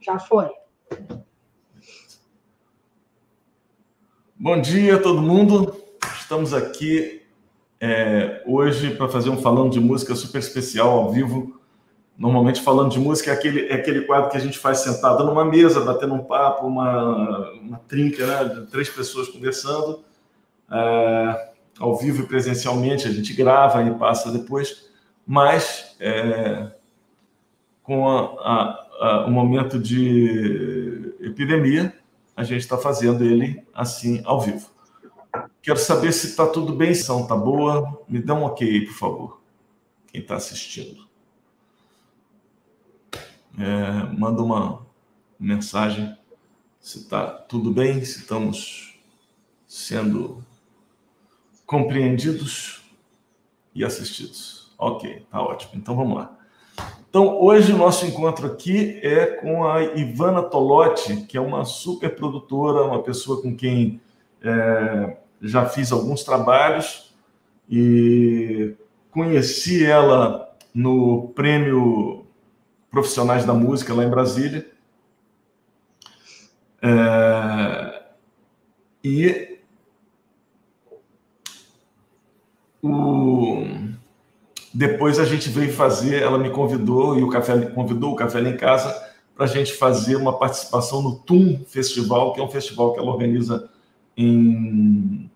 Já foi. Bom dia, todo mundo. Estamos aqui é, hoje para fazer um falando de música super especial ao vivo. Normalmente, falando de música é aquele, é aquele quadro que a gente faz sentado numa mesa, batendo um papo, uma, uma trinca, né, de três pessoas conversando, é, ao vivo e presencialmente. A gente grava e passa depois, mas é, com a, a uh, um momento de epidemia, a gente está fazendo ele assim ao vivo. Quero saber se está tudo bem, se está boa. Me dá um ok por favor. Quem está assistindo. É, manda uma mensagem se está tudo bem, se estamos sendo compreendidos e assistidos. Ok, tá ótimo. Então vamos lá. Então, hoje o nosso encontro aqui é com a Ivana Tolotti, que é uma super produtora, uma pessoa com quem é, já fiz alguns trabalhos e conheci ela no Prêmio Profissionais da Música lá em Brasília. É, e o depois a gente veio fazer, ela me convidou e o café convidou o café lá em casa para a gente fazer uma participação no TUM Festival, que é um festival que ela organiza em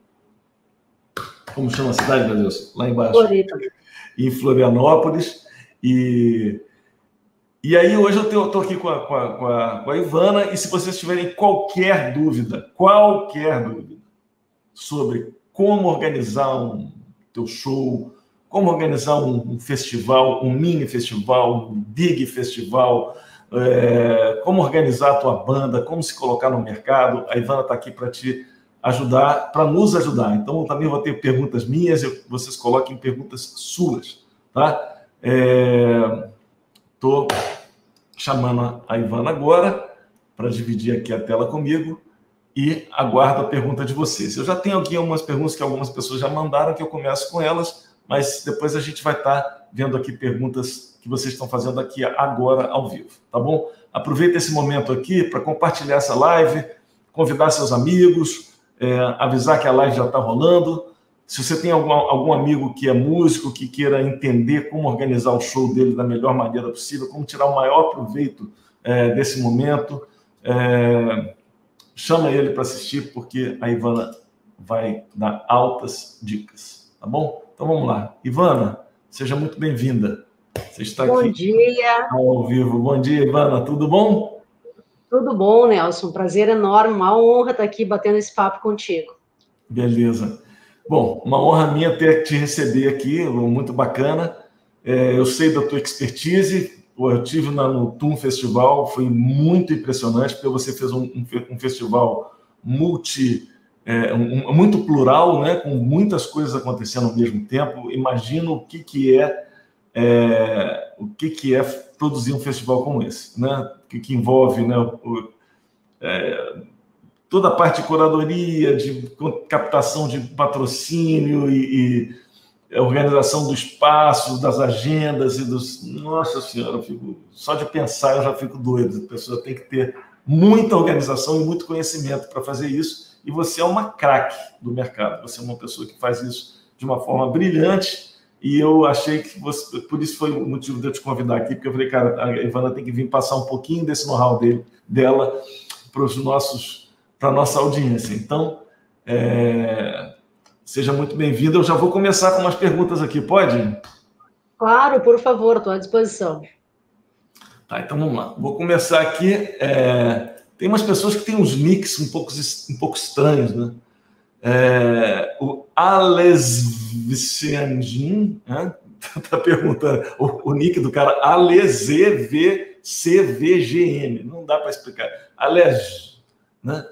como chama a cidade, meu Deus? Lá embaixo. Em Florianópolis. E, e aí hoje eu estou aqui com a, com, a, com, a, com a Ivana, e se vocês tiverem qualquer dúvida, qualquer dúvida sobre como organizar um teu show, como organizar um, festival, um mini festival, um big festival, é, como organizar a tua banda, como se colocar no mercado. A Ivana está aqui para te ajudar, para nos ajudar. Então, também vou ter perguntas minhas, eu, vocês coloquem perguntas suas, tá? Estou é, chamando a Ivana agora para dividir aqui a tela comigo e aguardo a pergunta de vocês. Eu já tenho aqui algumas perguntas que algumas pessoas já mandaram, que eu começo com elas mas depois a gente vai estar vendo aqui perguntas que vocês estão fazendo aqui agora ao vivo, tá bom? Aproveita esse momento aqui para compartilhar essa live, convidar seus amigos, é, avisar que a live já está rolando. Se você tem algum, algum amigo que é músico, que queira entender como organizar o show dele da melhor maneira possível, como tirar o maior proveito é, desse momento, é, chama ele para assistir, porque a Ivana vai dar altas dicas, tá bom? Então vamos lá. Ivana, seja muito bem-vinda. Você está bom aqui. Bom dia. Ao vivo. Bom dia, Ivana. Tudo bom? Tudo bom, Nelson. Prazer enorme, uma honra estar aqui batendo esse papo contigo. Beleza. Bom, uma honra minha ter te receber aqui, muito bacana. É, eu sei da tua expertise, eu tive no TUM Festival, foi muito impressionante, porque você fez um, um, um festival multi é, um, muito plural, né, com muitas coisas acontecendo ao mesmo tempo. Imagino o que, que é, é o que, que é produzir um festival como esse, né? Que, que envolve né, o, é, toda a parte de curadoria, de captação de patrocínio e, e organização do espaço, das agendas e dos. Nossa Senhora, fico... só de pensar eu já fico doido. A pessoa tem que ter muita organização e muito conhecimento para fazer isso e você é uma craque do mercado. Você é uma pessoa que faz isso de uma forma brilhante e eu achei que você, por isso foi o motivo de eu te convidar aqui, porque eu falei, cara, a Ivana tem que vir passar um pouquinho desse know-how dela para os nossos, para a nossa audiência. Então, é, seja muito bem-vinda. Eu já vou começar com umas perguntas aqui, pode? Claro, por favor, estou à disposição. Tá, então vamos lá. Vou começar aqui. É, tem umas pessoas que têm uns nicks um pouco, um pouco estranhos, né? É, o Alesvicianjin né? tá perguntando o, o, nick do cara AlesVCVGM, não dá para explicar. Ales, né?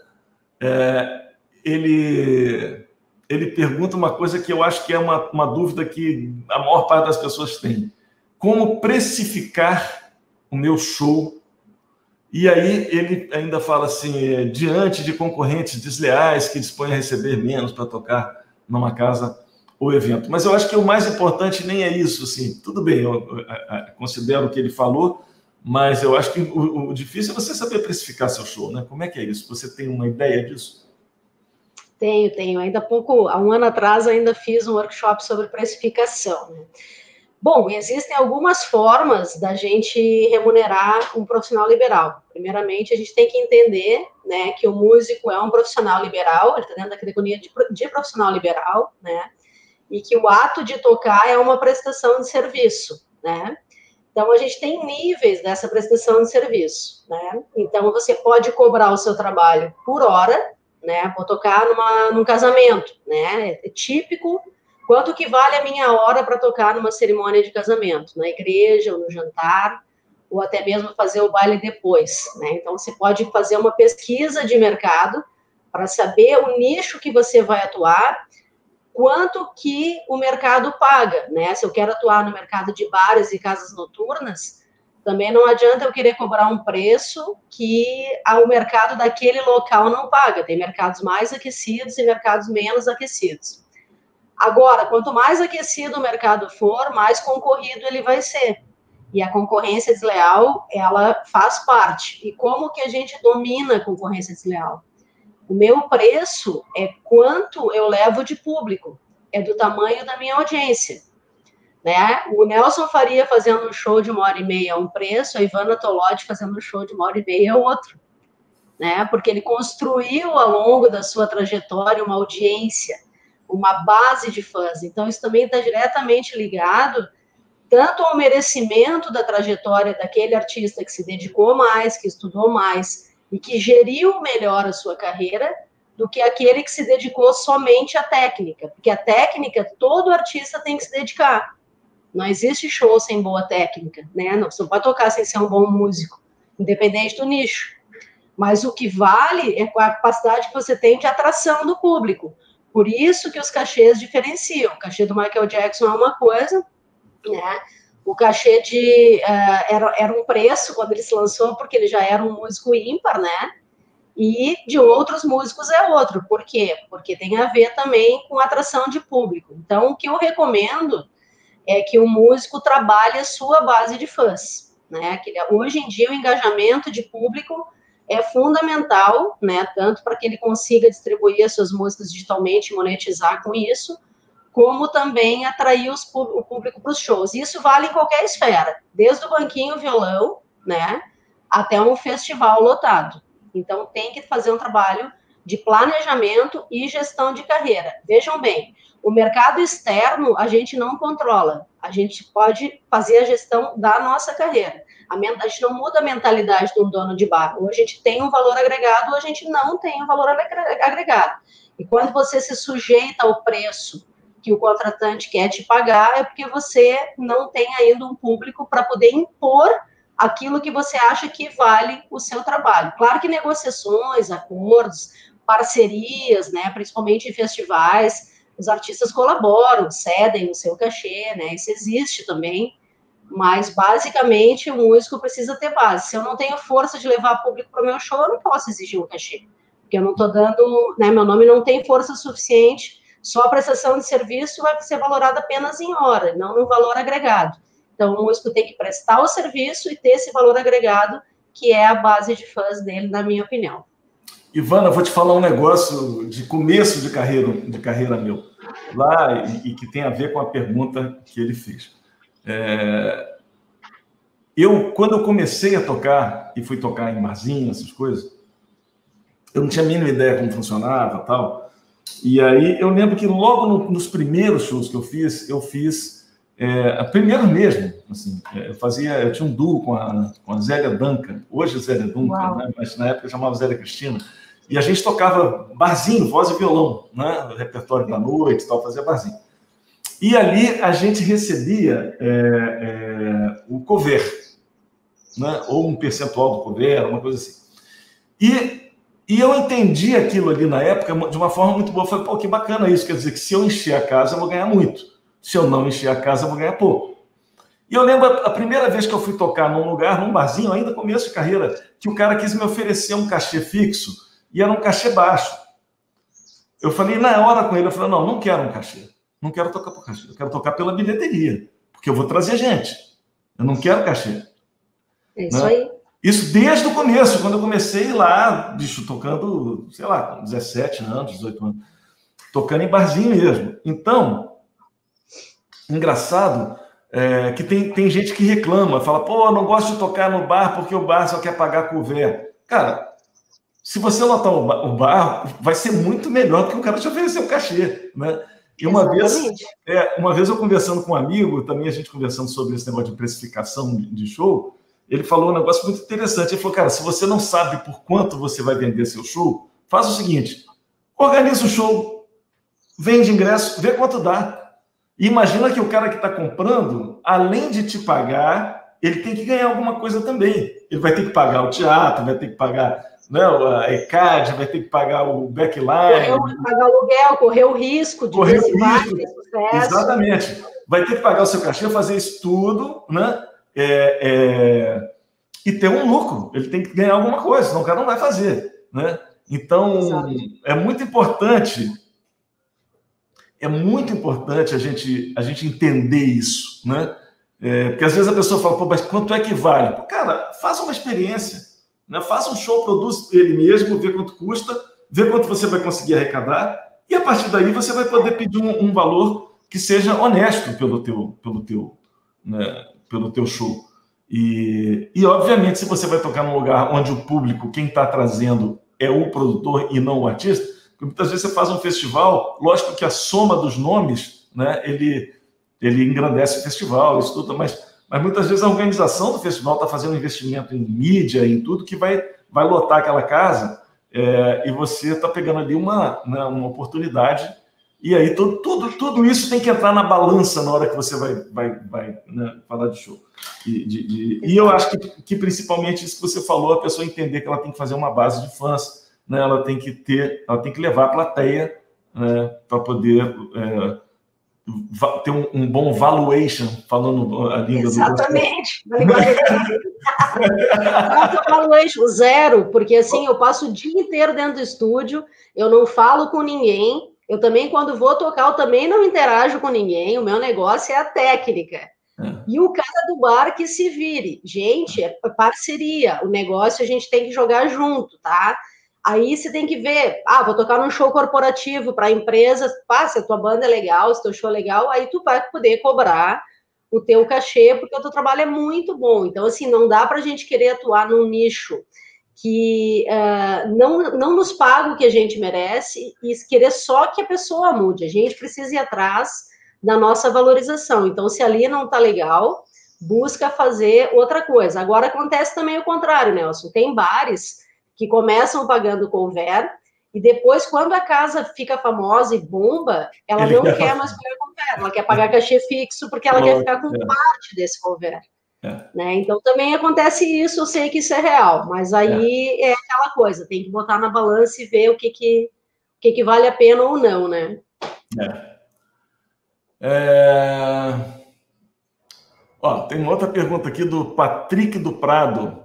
É, ele ele pergunta uma coisa que eu acho que é uma, uma dúvida que a maior parte das pessoas tem: como precificar o meu show e aí ele ainda fala assim: diante de concorrentes desleais que dispõem a receber menos para tocar numa casa ou evento. Mas eu acho que o mais importante nem é isso. Assim, tudo bem, eu, considero o que ele falou, mas eu acho que o, difícil é você saber precificar seu show, né? Como é que é isso? Você tem uma ideia disso? Tenho, tenho. Ainda pouco, há um ano atrás, ainda fiz um workshop sobre precificação. Né? Bom, existem algumas formas da gente remunerar um profissional liberal. Primeiramente, a gente tem que entender né, que o músico é um profissional liberal, ele está dentro da categoria de, de profissional liberal, né? E que o ato de tocar é uma prestação de serviço, né? Então, a gente tem níveis dessa prestação de serviço, né? Então, você pode cobrar o seu trabalho por hora, né? Vou tocar numa, num casamento, né? É típico. Quanto que vale a minha hora para tocar numa cerimônia de casamento? Na igreja, ou no jantar, ou até mesmo fazer o baile depois, né? Então, você pode fazer uma pesquisa de mercado para saber o nicho que você vai atuar, quanto que o mercado paga, né? Se eu quero atuar no mercado de bares e casas noturnas, também não adianta eu querer cobrar um preço que o mercado daquele local não paga. Tem mercados mais aquecidos e mercados menos aquecidos. Agora, quanto mais aquecido o mercado for, mais concorrido ele vai ser. E a concorrência desleal, ela faz parte. E como que a gente domina a concorrência desleal? O meu preço é quanto eu levo de público, é do tamanho da minha audiência. Né? O Nelson Faria fazendo um show de uma hora e meia é um preço, a Ivana Tolodi fazendo um show de uma hora e meia é outro. Né? Porque ele construiu ao longo da sua trajetória uma audiência, uma base de fãs. Então, isso também está diretamente ligado tanto ao merecimento da trajetória daquele artista que se dedicou mais, que estudou mais e que geriu melhor a sua carreira, do que aquele que se dedicou somente à técnica. Porque a técnica, todo artista tem que se dedicar. Não existe show sem boa técnica, né? Não, você não pode tocar sem ser um bom músico, independente do nicho. Mas o que vale é a capacidade que você tem de atração do público. Por isso que os cachês diferenciam. O cachê do Michael Jackson é uma coisa, né? O cachê de uh, era, era um preço quando ele se lançou, porque ele já era um músico ímpar, né? E de outros músicos é outro. Por quê? Porque tem a ver também com atração de público. Então, o que eu recomendo é que o músico trabalhe a sua base de fãs. Né? Que hoje em dia o engajamento de público é fundamental, né? Tanto para que ele consiga distribuir as suas músicas digitalmente, monetizar com isso, como também atrair os, o público para os shows. Isso vale em qualquer esfera, desde o banquinho violão, né, até um festival lotado. Então tem que fazer um trabalho de planejamento e gestão de carreira. Vejam bem, o mercado externo a gente não controla, a gente pode fazer a gestão da nossa carreira. A, a gente não muda a mentalidade de um dono de bar. Ou a gente tem um valor agregado, ou a gente não tem um valor agregado. E quando você se sujeita ao preço que o contratante quer te pagar, é porque você não tem ainda um público para poder impor aquilo que você acha que vale o seu trabalho. Claro que negociações, acordos, parcerias, né, principalmente em festivais, os artistas colaboram, cedem o seu cachê, né? Isso existe também, mas basicamente o músico precisa ter base. Se eu não tenho força de levar público para o meu show, eu não posso exigir um cachê, porque eu não estou dando, né? Meu nome não tem força suficiente. Só a prestação de serviço vai ser valorada apenas em hora, não no valor agregado. Então, o músico tem que prestar o serviço e ter esse valor agregado, que é a base de fãs dele, na minha opinião. Ivana, vou te falar um negócio de começo de carreira, de carreira meu, lá e, e que tem a ver com a pergunta que ele fez. É, eu, quando eu comecei a tocar e fui tocar em barzinho, essas coisas, eu não tinha a mínima ideia como funcionava tal. E aí eu lembro que logo no, nos primeiros shows que eu fiz, eu fiz é, primeiro mesmo, assim, é, eu fazia, eu tinha um duo com a, com a Zélia Duncan, hoje Zélia Duncan, né, mas na época chamava Zélia Cristina, e a gente tocava barzinho, voz e violão, né? repertório da noite tal, fazia barzinho. E ali a gente recebia é, é, o cover, né? ou um percentual do cover, uma coisa assim. E, e eu entendi aquilo ali na época de uma forma muito boa. Eu falei, pô, que bacana isso. Quer dizer que se eu encher a casa, eu vou ganhar muito. Se eu não encher a casa, eu vou ganhar pouco. E eu lembro a primeira vez que eu fui tocar num lugar, num barzinho, ainda começo de carreira, que o cara quis me oferecer um cachê fixo e era um cachê baixo. Eu falei na hora com ele, eu falei, não, não quero um cachê. Não quero tocar por cachê, eu quero tocar pela bilheteria, porque eu vou trazer gente. Eu não quero cachê. É isso né? aí. Isso desde o começo, quando eu comecei lá, bicho, tocando, sei lá, 17 anos, 18 anos, tocando em barzinho mesmo. Então, engraçado é, que tem, tem gente que reclama, fala, pô, não gosto de tocar no bar porque o bar só quer pagar couvert. Cara, se você lotar o bar, vai ser muito melhor do que o cara te oferecer um cachê, né? E uma vez, é, uma vez eu conversando com um amigo, também a gente conversando sobre esse negócio de precificação de show, ele falou um negócio muito interessante. Ele falou, cara, se você não sabe por quanto você vai vender seu show, faz o seguinte: organiza o show, vende ingresso, vê quanto dá. E imagina que o cara que está comprando, além de te pagar, ele tem que ganhar alguma coisa também. Ele vai ter que pagar o teatro, vai ter que pagar né, a ECAD, vai ter que pagar o backline. Correr, pagar o aluguel, correr o risco de correr o risco. Exatamente. Vai ter que pagar o seu cachê, fazer isso tudo, né? É, é, e ter um lucro. Ele tem que ganhar alguma coisa, senão o cara não vai fazer. Né? Então, Exato. é muito importante. É muito importante a gente, a gente entender isso, né? É, porque às vezes a pessoa fala, pô, mas quanto é que vale? Pô, cara, faça uma experiência. Né? Faça um show, produz ele mesmo, vê quanto custa, vê quanto você vai conseguir arrecadar, e a partir daí você vai poder pedir um, um valor que seja honesto pelo teu, pelo teu, né, pelo teu show. E, e, obviamente, se você vai tocar num lugar onde o público, quem está trazendo, é o produtor e não o artista, porque muitas vezes você faz um festival, lógico que a soma dos nomes, né, ele, ele engrandece o festival, isso tudo, mas mas muitas vezes a organização do festival está fazendo investimento em mídia, em tudo, que vai, vai lotar aquela casa é, e você está pegando ali uma, né, uma oportunidade. E aí tudo, tudo, tudo isso tem que entrar na balança na hora que você vai, vai, vai né, falar de show. E, de, de, e eu acho que, que principalmente isso que você falou, a pessoa entender que ela tem que fazer uma base de fãs, né, ela tem que ter, ela tem que levar a plateia né, para poder. É, ter um, um, bom valuation, falando a língua Exatamente. do Exatamente. valuation, zero, porque assim, eu passo o dia inteiro dentro do estúdio, eu não falo com ninguém, eu também, quando vou tocar, eu também não interajo com ninguém, o meu negócio é a técnica. É. E o cara do bar que se vire. Gente, é parceria. O negócio a gente tem que jogar junto, tá? Aí você tem que ver, ah, vou tocar num show corporativo para empresas, pá, se a tua banda é legal, se teu show é legal, aí tu vai poder cobrar o teu cachê, porque o teu trabalho é muito bom. Então, assim, não dá para a gente querer atuar num nicho que uh, não, não nos paga o que a gente merece e querer só que a pessoa mude. A gente precisa ir atrás da nossa valorização. Então, se ali não tá legal, busca fazer outra coisa. Agora acontece também o contrário, Nelson. Tem bares que começam pagando conver e depois, quando a casa fica famosa e bomba, ela não quer, quer mais pagar conver, ela quer pagar cachê fixo porque ela quer ficar com é. parte desse conver. É. Né? Então também acontece isso, eu sei que isso é real, mas aí é, é aquela coisa, tem que botar na balança e ver o que, que, o que, que vale a pena ou não, né? É. é... Ó, tem uma outra pergunta aqui do Patrick do Prado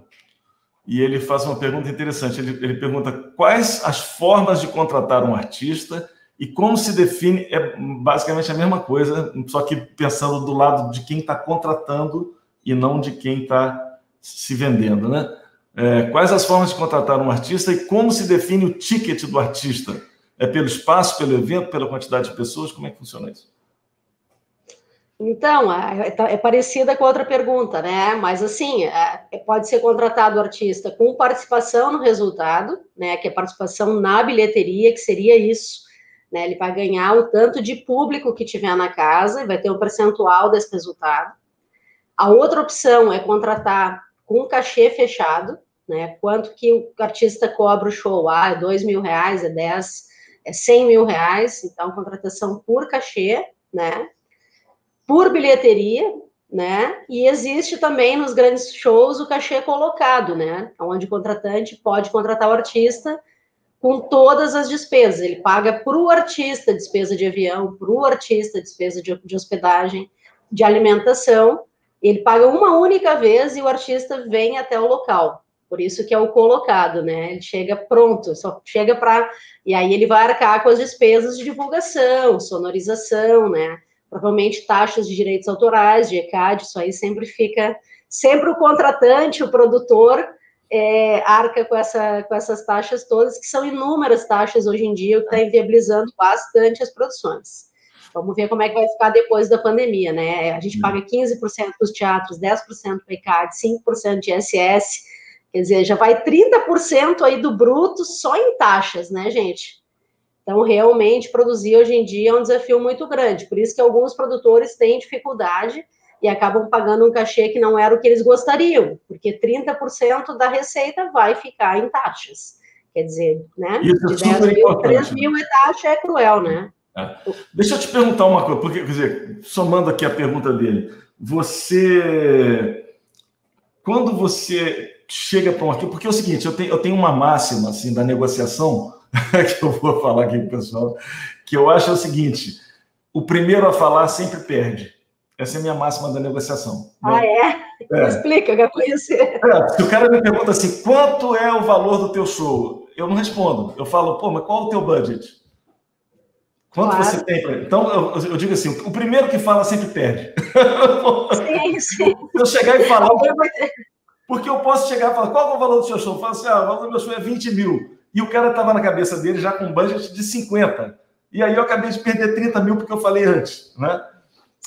e ele faz uma pergunta interessante. Ele, ele pergunta quais as formas de contratar um artista e como se define. É basicamente a mesma coisa, só que pensando do lado de quem está contratando e não de quem está se vendendo, né? É, quais as formas de contratar um artista e como se define o ticket do artista? É pelo espaço, pelo evento, pela quantidade de pessoas? Como é que funciona isso? Então, é, é, é, parecida com outra pergunta, né? Mas assim, é, é, pode ser contratado o artista com participação no resultado, né? Que é participação na bilheteria, que seria isso, né? Ele vai ganhar o tanto de público que tiver na casa e vai ter um percentual desse resultado. A outra opção é contratar com cachê fechado, né? Quanto que o artista cobra o show? Ah, é dois mil reais, é dez, é cem mil reais. Então, contratação por cachê, né? Por bilheteria, né? E existe também nos grandes shows o cachê colocado, né? Onde o contratante pode contratar o artista com todas as despesas. Ele paga para o artista despesa de avião, para o artista despesa de, de hospedagem, de alimentação. Ele paga uma única vez e o artista vem até o local. Por isso que é o colocado, né? Ele chega pronto, só chega para. E aí ele vai arcar com as despesas de divulgação, sonorização, né? Provavelmente taxas de direitos autorais, de ECAD, isso aí sempre fica sempre o contratante, o produtor, é, arca com, essa, com essas taxas todas, que são inúmeras taxas hoje em dia, o que está inviabilizando bastante as produções. Vamos ver como é que vai ficar depois da pandemia, né? A gente paga 15% para os teatros, 10% para o ICAD, 5% de ISS, quer dizer, já vai 30% aí do bruto só em taxas, né, gente? Então, realmente, produzir hoje em dia é um desafio muito grande. Por isso que alguns produtores têm dificuldade e acabam pagando um cachê que não era o que eles gostariam, porque 30% da receita vai ficar em taxas. Quer dizer, né? Isso é de 10 mil, 3 mil é taxa, é cruel, né? É. Deixa eu te perguntar uma coisa, porque, quer dizer, somando aqui a pergunta dele, você. Quando você chega para um artigo, porque é o seguinte, eu tenho, eu tenho uma máxima assim, da negociação, que eu vou falar aqui o pessoal, que eu acho é o seguinte: o primeiro a falar sempre perde. Essa é a minha máxima da negociação. Ah, né? é? é. Explica, eu quero conhecer. É, se o cara me pergunta assim, quanto é o valor do teu show? Eu não respondo. Eu falo, pô, mas qual é o teu budget? Quanto claro. você tem? Então, eu, eu, digo assim, o primeiro que fala sempre perde. Sim, sim. Se eu chegar e falar... Porque eu posso chegar e falar, qual é o valor do seu show? Eu falo assim, ah, o valor do meu show é 20 mil. E o cara estava na cabeça dele já com um budget de 50. E aí eu acabei de perder 30 mil porque eu falei antes, né?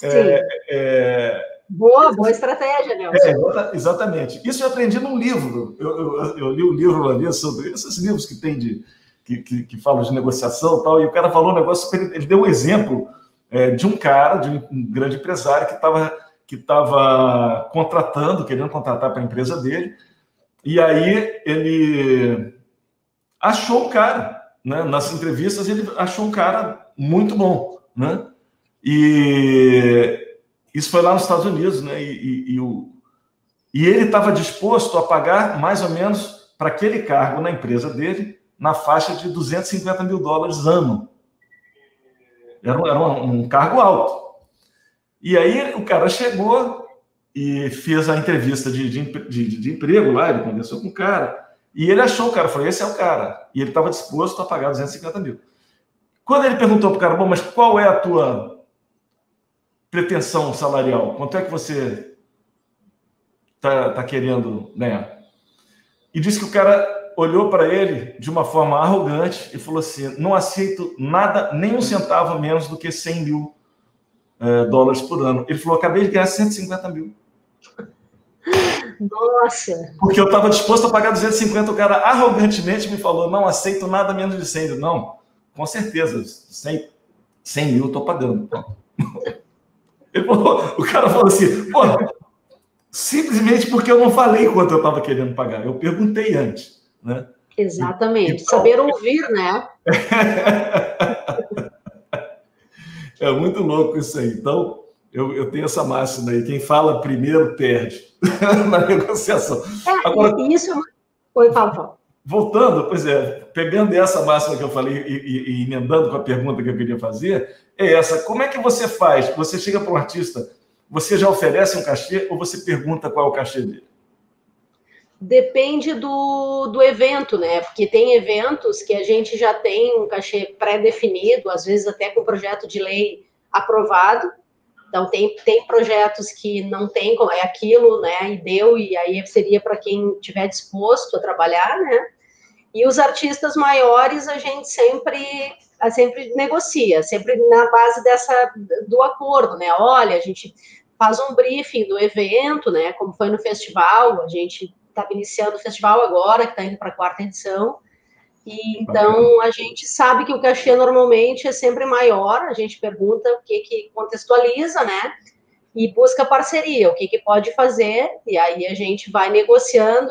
É, é... Boa, boa estratégia, Nelson. É, exatamente. Isso eu aprendi num livro. Eu, eu, eu li um livro vez sobre esses livros que tem de que, que, que falam de negociação e tal, e o cara falou um negócio, ele deu um exemplo é, de um cara, de um grande empresário que estava que estava contratando, querendo contratar para a empresa dele, e aí ele achou um cara, né? Nas entrevistas ele achou um cara muito bom, né? E isso foi lá nos Estados Unidos, né? E, e, e o, e ele estava disposto a pagar mais ou menos para aquele cargo na empresa dele, na faixa de 250 mil dólares ano. Era, era um, um cargo alto. E aí o cara chegou e fez a entrevista de, de, de, de, emprego lá, ele conversou com o cara, e ele achou o cara, falou, esse é o cara. E ele estava disposto a pagar 250 mil. Quando ele perguntou para o cara, bom, mas qual é a tua pretensão salarial? Quanto é que você está tá querendo ganhar? E disse que o cara olhou para ele de uma forma arrogante e falou assim: não aceito nada, nem um centavo menos do que 100 mil é, dólares por ano. Ele falou: acabei de ganhar 150 mil. Nossa! Porque eu estava disposto a pagar 250. O cara arrogantemente me falou: não aceito nada menos de 100. não, com certeza, 100, 100 mil eu estou pagando. Falou, o cara falou assim, pô, simplesmente porque eu não falei quanto eu estava querendo pagar, eu perguntei antes, né? Exatamente, então, saber ouvir, né? é muito louco isso aí. Então, eu, eu tenho essa máxima aí, quem fala primeiro perde na negociação. É, Agora, isso... Oi, fala, fala. Voltando, pois é, pegando essa máxima que eu falei e, e, e, emendando com a pergunta que eu queria fazer, é essa: como é que você faz? Você chega para um artista, você já oferece um cachê ou você pergunta qual é o cachê dele? Depende do, do evento, né? Porque tem eventos que a gente já tem um cachê pré-definido, às vezes até com projeto de lei aprovado. Então, tem, tem projetos que não tem, é aquilo, né? E deu, e aí seria para quem estiver disposto a trabalhar, né? E os artistas maiores a gente sempre a sempre negocia, sempre na base dessa do acordo, né? Olha, a gente faz um briefing do evento, né? Como foi no festival, a gente está iniciando o festival agora, que está indo para a quarta edição. E então a gente sabe que o cachê normalmente é sempre maior, a gente pergunta o que que contextualiza, né? E busca parceria, o que que pode fazer, e aí a gente vai negociando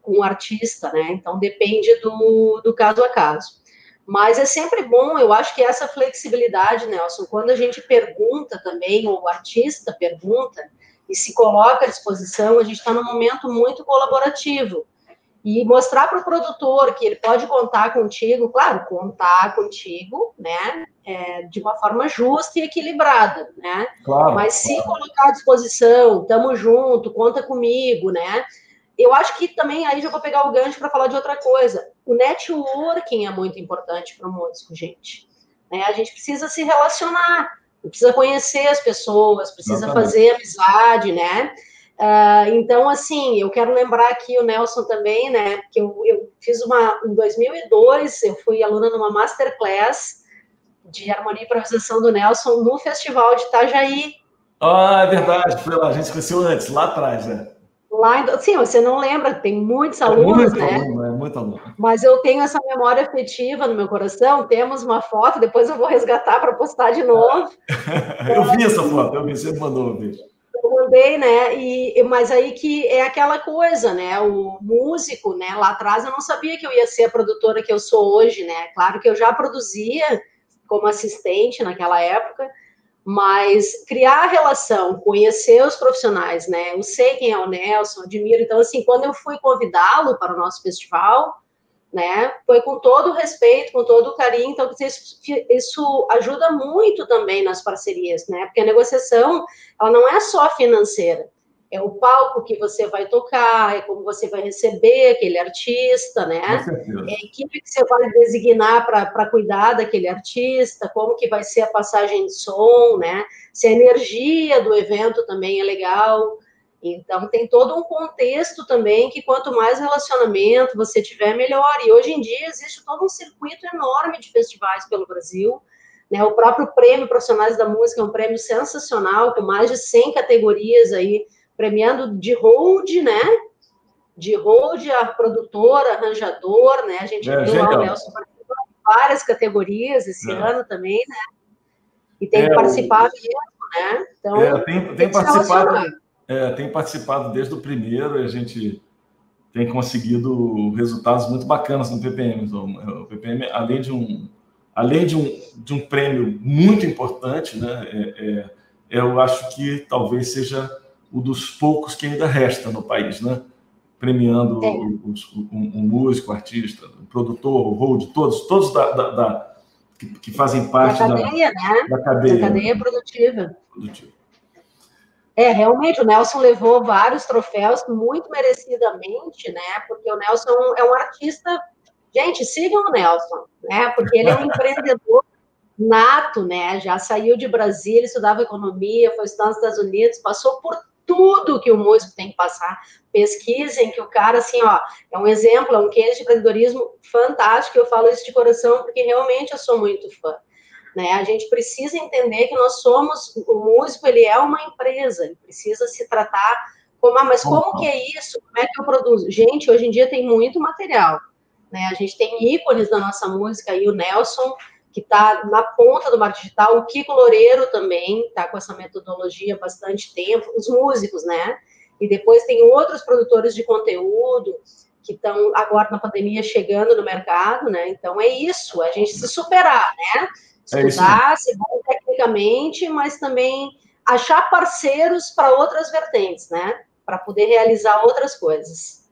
com o artista, né? Então depende do, do caso a caso. Mas é sempre bom, eu acho que essa flexibilidade, Nelson, quando a gente pergunta também, ou o artista pergunta e se coloca à disposição, a gente está num momento muito colaborativo. E mostrar para o produtor que ele pode contar contigo, claro, contar contigo, né, é, de uma forma justa e equilibrada, né? Claro, Mas se claro. colocar à disposição, tamo junto, conta comigo, né? Eu acho que também aí já vou pegar o gancho para falar de outra coisa. O networking é muito importante para o músico, gente. Né? A gente precisa se relacionar, precisa conhecer as pessoas, precisa Exatamente. fazer amizade, né? Uh, então, assim, eu quero lembrar aqui o Nelson também, né? Que eu, eu fiz uma em 2002, eu fui aluna numa masterclass de harmonia e improvisação do Nelson no Festival de Itajaí. Ah, é verdade, foi lá, a gente conheceu antes, lá atrás, né? Lá sim, você não lembra, tem muitos é alunos, é muito né? Aluno, é muito aluno. Mas eu tenho essa memória afetiva no meu coração. Temos uma foto, depois eu vou resgatar para postar de novo. eu vi essa foto, eu vi, você mandou um beijo. Mandei, né? E, mas aí que é aquela coisa, né? O músico, né? Lá atrás eu não sabia que eu ia ser a produtora que eu sou hoje, né? Claro que eu já produzia como assistente naquela época, mas criar a relação, conhecer os profissionais, né? Eu sei quem é o Nelson, admiro. Então, assim, quando eu fui convidá-lo para o nosso festival, né? Foi com todo o respeito, com todo o carinho. Então, isso, isso ajuda muito também nas parcerias, né? Porque a negociação, ela não é só financeira é o palco que você vai tocar, é como você vai receber aquele artista, né? É a equipe que você vai designar para cuidar daquele artista, como que vai ser a passagem de som, né? Se a energia do evento também é legal. Então, tem todo um contexto também que quanto mais relacionamento você tiver, melhor. E hoje em dia existe todo um circuito enorme de festivais pelo Brasil. Né? O próprio Prêmio Profissionais da Música é um prêmio sensacional, com mais de 100 categorias aí, premiando de hold, né? De hold a produtora, arranjador, né? A gente é, viu lá o Nelson várias categorias esse é. ano também, né? E tem é, que participar o... mesmo, né? Então, é, tem, tem, tem participado, é, tem participado desde o primeiro e a gente tem conseguido resultados muito bacanas no PPM. Então, o PPM, além de um, além de um, de um prêmio muito importante, né? É, é, eu acho que talvez seja o dos poucos que ainda resta no país, né? Premiando é. os, um, um, músico, artista, um produtor, o hold, todos, todos da, da, da que, que, fazem parte da cadeia, da, né? da cadeia, da cadeia produtiva. produtiva. É, realmente, o Nelson levou vários troféus muito merecidamente, né? Porque o Nelson é um artista. Gente, sigam o Nelson, né? Porque ele é um empreendedor nato, né? Já saiu de Brasília, estudava economia, foi estudar nos Estados Unidos, passou por tudo que o músico tem que passar. Pesquisem que o cara, assim, ó, é um exemplo, é um case de empreendedorismo fantástico. Eu falo isso de coração porque realmente eu sou muito fã. Né? A gente precisa entender que nós somos, o músico, ele é uma empresa, ele precisa se tratar como, ah, mas como que é isso? Como é que eu produzo? Gente, hoje em dia tem muito material. Né? A gente tem ícones da nossa música aí, o Nelson, que está na ponta do marketing digital, o Kiko Loureiro também está com essa metodologia há bastante tempo, os músicos, né? E depois tem outros produtores de conteúdo que estão agora na pandemia chegando no mercado, né? Então é isso, a gente se superar, né? É Estudar, é ser bom tecnicamente, mas também achar parceiros para outras vertentes, né? Para poder realizar outras coisas.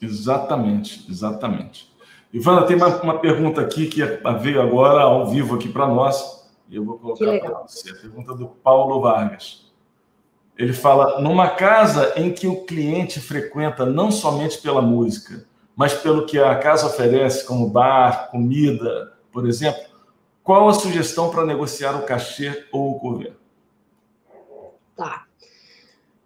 Exatamente, exatamente. Ivana, tem uma, uma pergunta aqui que veio agora ao vivo aqui para nós, e eu vou colocar para você. A pergunta do Paulo Vargas. Ele fala: numa casa em que o cliente frequenta não somente pela música, mas pelo que a casa oferece, como bar, comida, por exemplo, qual a sugestão para negociar o cachê ou o cover? Tá.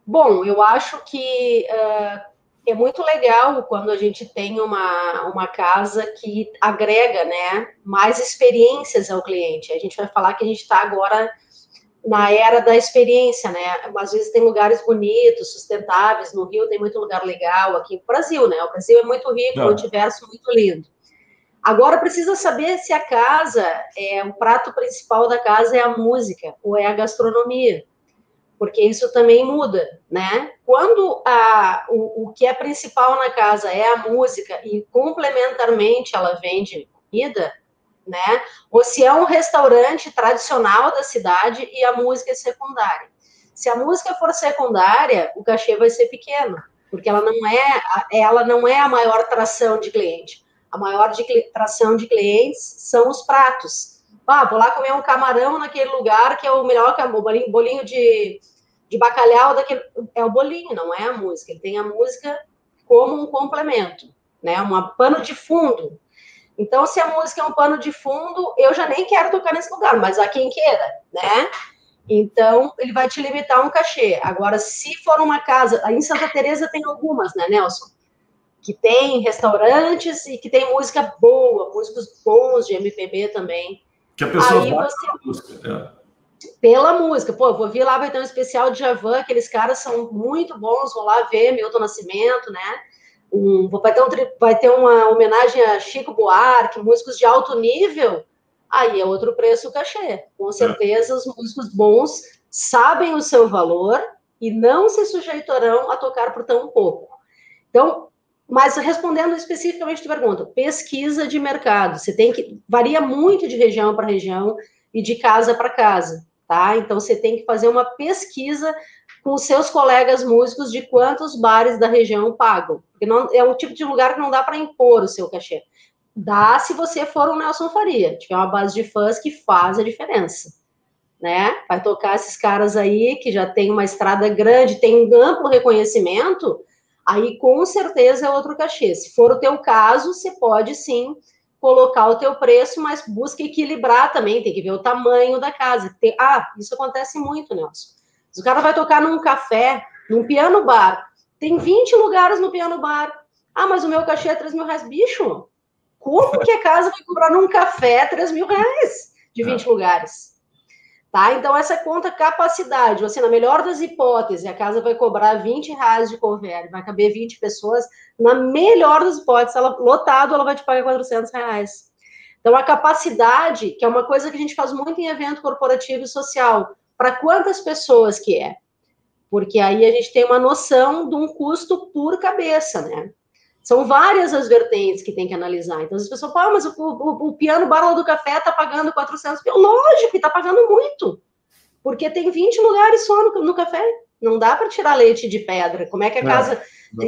Bom, eu acho que uh, é muito legal quando a gente tem uma, uma casa que agrega né, mais experiências ao cliente. A gente vai falar que a gente está agora na era da experiência, né? Às vezes tem lugares bonitos, sustentáveis. No Rio tem muito lugar legal, aqui no Brasil, né? O Brasil é muito rico, Não. um universo muito lindo. Agora precisa saber se a casa é o prato principal da casa é a música ou é a gastronomia porque isso também muda, né? Quando a, o, o que é principal na casa é a música e complementarmente ela vende comida, né? Ou se é um restaurante tradicional da cidade e a música é secundária. Se a música for secundária, o cachê vai ser pequeno, porque ela não é, ela não é a maior tração de cliente. A maior de, tração de clientes são os pratos. Ah, vou lá comer um camarão naquele lugar que é o melhor é o bolinho, bolinho de, de bacalhau daquele, é o bolinho, não é a música. Ele tem a música como um complemento, né? Um pano de fundo. Então, se a música é um pano de fundo, eu já nem quero tocar nesse lugar, mas há quem queira, né? Então, ele vai te limitar um cachê. Agora, se for uma casa, aí em Santa Teresa tem algumas, né, Nelson? Que tem restaurantes e que tem música boa, músicos bons de MPB também. Que a pessoa aí você... música. É. Pela música. Pô, vou vir lá, vai ter um especial de Javan, aqueles caras são muito bons, vou lá ver Milton Nascimento, né? Um, vai, ter um, vai ter uma homenagem a Chico Buarque, músicos de alto nível, aí é outro preço o cachê. Com certeza, os músicos bons sabem o seu valor e não se sujeitarão a tocar por tão pouco. Então, mas respondendo especificamente a pergunta, pesquisa de mercado. Você tem que. Varia muito de região para região e de casa para casa, tá? Então você tem que fazer uma pesquisa com seus colegas músicos de quantos bares da região pagam. Porque não, é um tipo de lugar que não dá para impor o seu cachê. Dá se você for um Nelson Faria, tiver uma base de fãs que faz a diferença. Né? Vai tocar esses caras aí que já tem uma estrada grande, tem um amplo reconhecimento, aí com certeza é outro cachê. Se for o teu caso, você pode sim colocar o teu preço, mas busca equilibrar também, tem que ver o tamanho da casa. Tem, ah, isso acontece muito, Nelson. Se o cara vai tocar num café, num piano bar, tem 20 lugares no piano bar. Ah, mas o meu cachê é 3 mil reais. Bicho, como que a casa vai cobrar num café 3 mil reais de 20 é. lugares? Tá? Então, essa conta capacidade, assim, na melhor das hipóteses, a casa vai cobrar 20 reais de cover, vai caber 20 pessoas, na melhor das hipóteses, ela lotado, ela vai te pagar 400 reais. Então, a capacidade, que é uma coisa que a gente faz muito em evento corporativo e social, para quantas pessoas que é? Porque aí a gente tem uma noção de um custo por cabeça, né? São várias as vertentes que tem que analisar. Então, as pessoas falam, ah, mas o, o, o piano Barla do Café está pagando 400 mil. Lógico, está pagando muito. Porque tem 20 lugares só no, no café. Não dá para tirar leite de pedra. Como é que a é, casa.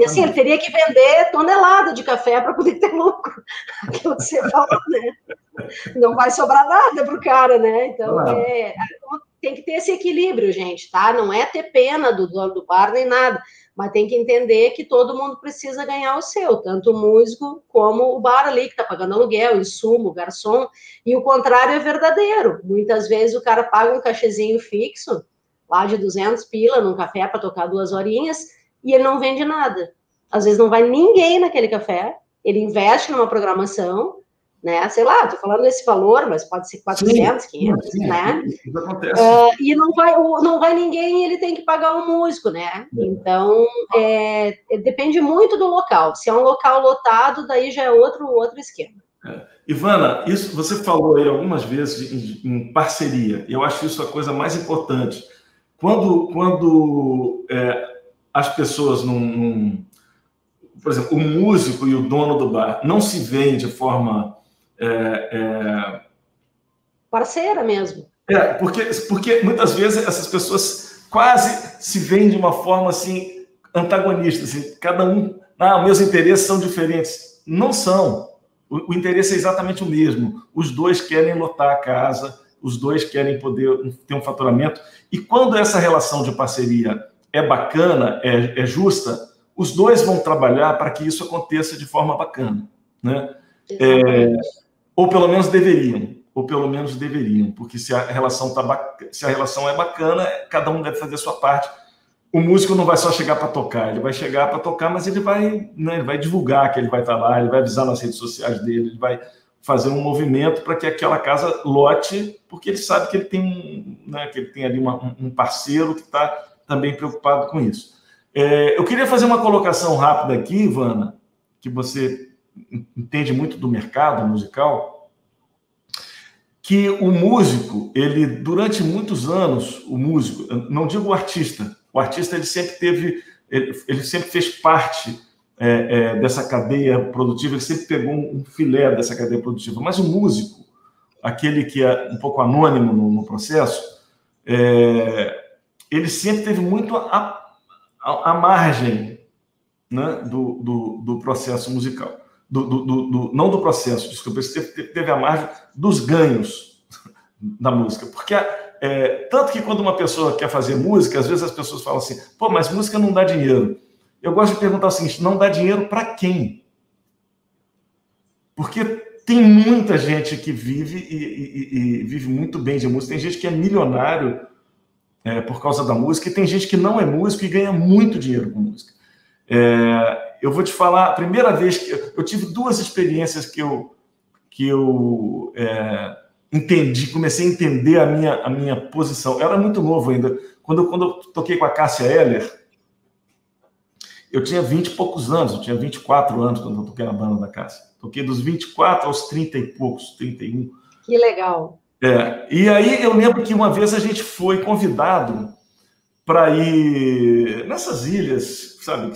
Assim, ele teria que vender tonelada de café para poder ter lucro. Aquilo que você falou, né? Não vai sobrar nada para o cara, né? Então, é, tem que ter esse equilíbrio, gente, tá? Não é ter pena do dono do bar nem nada, mas tem que entender que todo mundo precisa ganhar o seu, tanto o músico como o bar ali, que tá pagando aluguel, insumo, garçom, e o contrário é verdadeiro. Muitas vezes o cara paga um cachezinho fixo, lá de 200 pila, num café para tocar duas horinhas, e ele não vende nada. Às vezes não vai ninguém naquele café, ele investe numa programação, né? Sei lá, estou falando esse valor, mas pode ser 400, sim, 500, sim, né? Isso acontece. Uh, e não vai, não vai ninguém, ele tem que pagar um músico, né? É. Então, é, é, depende muito do local. Se é um local lotado, daí já é outro, outro esquema. É. Ivana, isso você falou aí algumas vezes em, em parceria. Eu acho isso a coisa mais importante. Quando, quando é, as pessoas não, não, por exemplo, o músico e o dono do bar não se veem de forma é, é... Parceira mesmo. É, porque, porque muitas vezes essas pessoas quase se veem de uma forma assim antagonista, assim, cada um, ah, meus interesses são diferentes. Não são. O, o, interesse é exatamente o mesmo. Os dois querem lotar a casa, os dois querem poder ter um faturamento. E quando essa relação de parceria é bacana, é, é justa, os dois vão trabalhar para que isso aconteça de forma bacana, né? É, ou pelo menos deveriam, ou pelo menos deveriam, porque se a relação tá se a relação é bacana, cada um deve fazer a sua parte. O músico não vai só chegar para tocar, ele vai chegar para tocar, mas ele vai, né, ele vai divulgar que ele vai estar tá lá, ele vai avisar nas redes sociais dele, ele vai fazer um movimento para que aquela casa lote, porque ele sabe que ele tem, né, que ele tem ali uma, um parceiro que está também preocupado com isso. É, eu queria fazer uma colocação rápida aqui, Ivana, que você entende muito do mercado musical, que o músico, ele durante muitos anos, o músico, não digo o artista, o artista ele sempre teve, ele, ele sempre fez parte é, é, dessa cadeia produtiva, ele sempre pegou um filé dessa cadeia produtiva, mas o músico, aquele que é um pouco anônimo no, no processo, é, ele sempre teve muito a, a, a margem né, do, do, do processo musical do, do, do, não do processo, desculpa, teve, a margem dos ganhos da música. Porque é, tanto que quando uma pessoa quer fazer música, às vezes as pessoas falam assim, pô, mas música não dá dinheiro. Eu gosto de perguntar o seguinte: não dá dinheiro para quem? Porque tem muita gente que vive e, e, e, vive muito bem de música. Tem gente que é milionário é, por causa da música, e tem gente que não é músico e ganha muito dinheiro com música. É, eu vou te falar, a primeira vez que eu tive duas experiências que eu, que eu é, entendi, comecei a entender a minha, a minha posição. Eu era muito novo ainda. Quando, quando eu toquei com a Cássia Eller, eu tinha 20 e poucos anos, eu tinha 24 anos quando eu toquei na banda da Cássia. Toquei dos 24 aos 30 e poucos, 31. Que legal. É, e aí eu lembro que uma vez a gente foi convidado para ir nessas ilhas, sabe,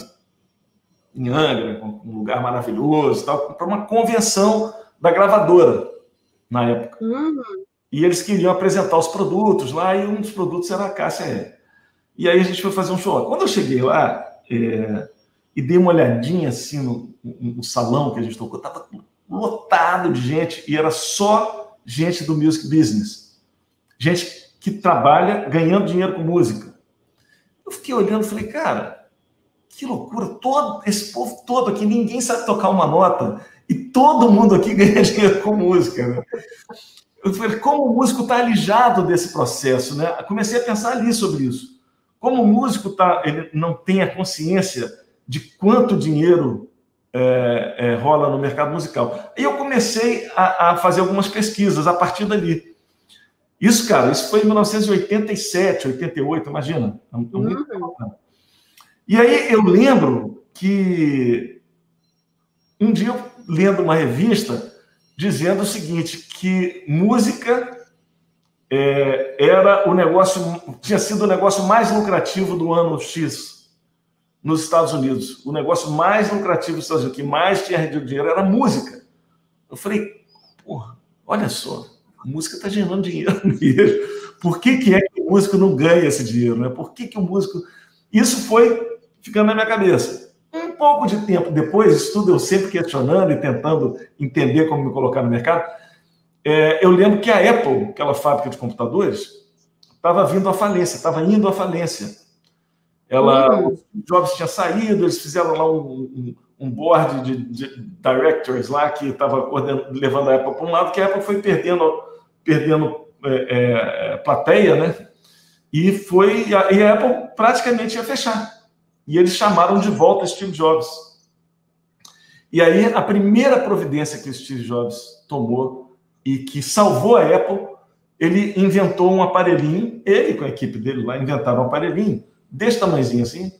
em Angra, um lugar maravilhoso, tal, para uma convenção da gravadora na época. Uhum. E eles queriam apresentar os produtos lá, e um dos produtos era a Cássia E. E aí a gente foi fazer um show. Quando eu cheguei lá, é, e dei uma olhadinha assim no, no, salão que a gente tocou, estava lotado de gente, e era só gente do music business. Gente que trabalha ganhando dinheiro com música. Eu fiquei olhando e falei, cara, que loucura, todo esse povo todo aqui, ninguém sabe tocar uma nota, e todo mundo aqui ganha dinheiro com música. Né? Eu falei, como o músico está alijado desse processo, né? Comecei a pensar ali sobre isso. Como o músico tá, ele não tem a consciência de quanto dinheiro é, é, rola no mercado musical. E eu comecei a, a, fazer algumas pesquisas a partir dali. Isso, cara, isso foi em 1987, 88, imagina. É uhum. E aí eu lembro que um dia eu lendo uma revista dizendo o seguinte, que música é, era o negócio, tinha sido o negócio mais lucrativo do ano X nos Estados Unidos. O negócio mais lucrativo dos Estados Unidos, que mais tinha rendido dinheiro, era música. Eu falei, porra, olha só, a música está gerando dinheiro mesmo. Por que, que é que o músico não ganha esse dinheiro? Né? Por que, que o músico. Isso foi ficando na minha cabeça. Um pouco de tempo depois, isso tudo eu sempre questionando e tentando entender como me colocar no mercado é, eu lembro que a Apple, aquela fábrica de computadores, estava vindo à falência, estava indo à falência. Ela, uhum. Jobs tinha saído, eles fizeram lá um, um, um board de, de, directors lá que estava levando a Apple para um lado, que a Apple foi perdendo, perdendo é, é, plateia, né? E foi e a, e a Apple praticamente ia fechar. E eles chamaram de volta Steve Jobs. E aí a primeira providência que Steve Jobs tomou e que salvou a Apple, ele inventou um aparelhinho, ele com a equipe dele lá inventaram um aparelhinho desse tamanhozinho assim,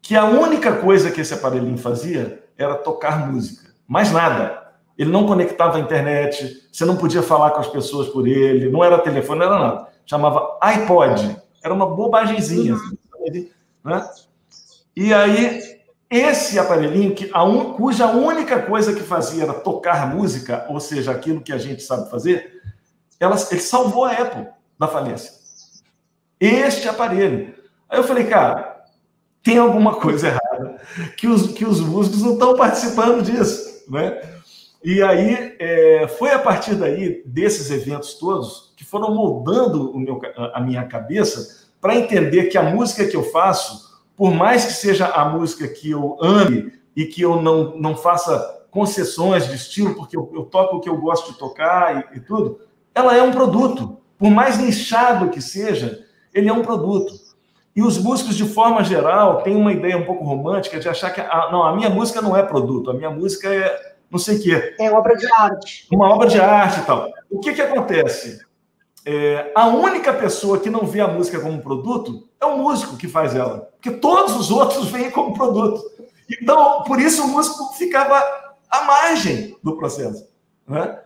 que a única coisa que esse aparelhinho fazia era tocar música, mais nada. Ele não conectava à internet, você não podia falar com as pessoas por ele, não era telefone, não era nada. Chamava iPod, era uma bobagemzinha, assim, né? E aí esse aparelhinho, que a un, cuja única coisa que fazia era tocar música, ou seja, aquilo que a gente sabe fazer, ela, ele salvou a Apple da falência. Este aparelho. Aí eu falei, cara, tem alguma coisa errada, que os, que os músicos não estão participando disso, né? E aí é, foi a partir daí, desses eventos todos, que foram moldando o meu, a minha cabeça para entender que a música que eu faço por mais que seja a música que eu ame e que eu não, não faça concessões de estilo, porque eu, eu toco o que eu gosto de tocar e, e, tudo, ela é um produto. Por mais nichado que seja, ele é um produto. E os músicos, de forma geral, têm uma ideia um pouco romântica de achar que a, não, a minha música não é produto, a minha música é não sei o quê. É obra de arte. Uma obra de arte e tal. O que, que acontece? É, a única pessoa que não vê a música como produto é o músico que faz ela. Porque todos os outros veem como produto. Então, por isso o músico ficava à margem do processo. Né?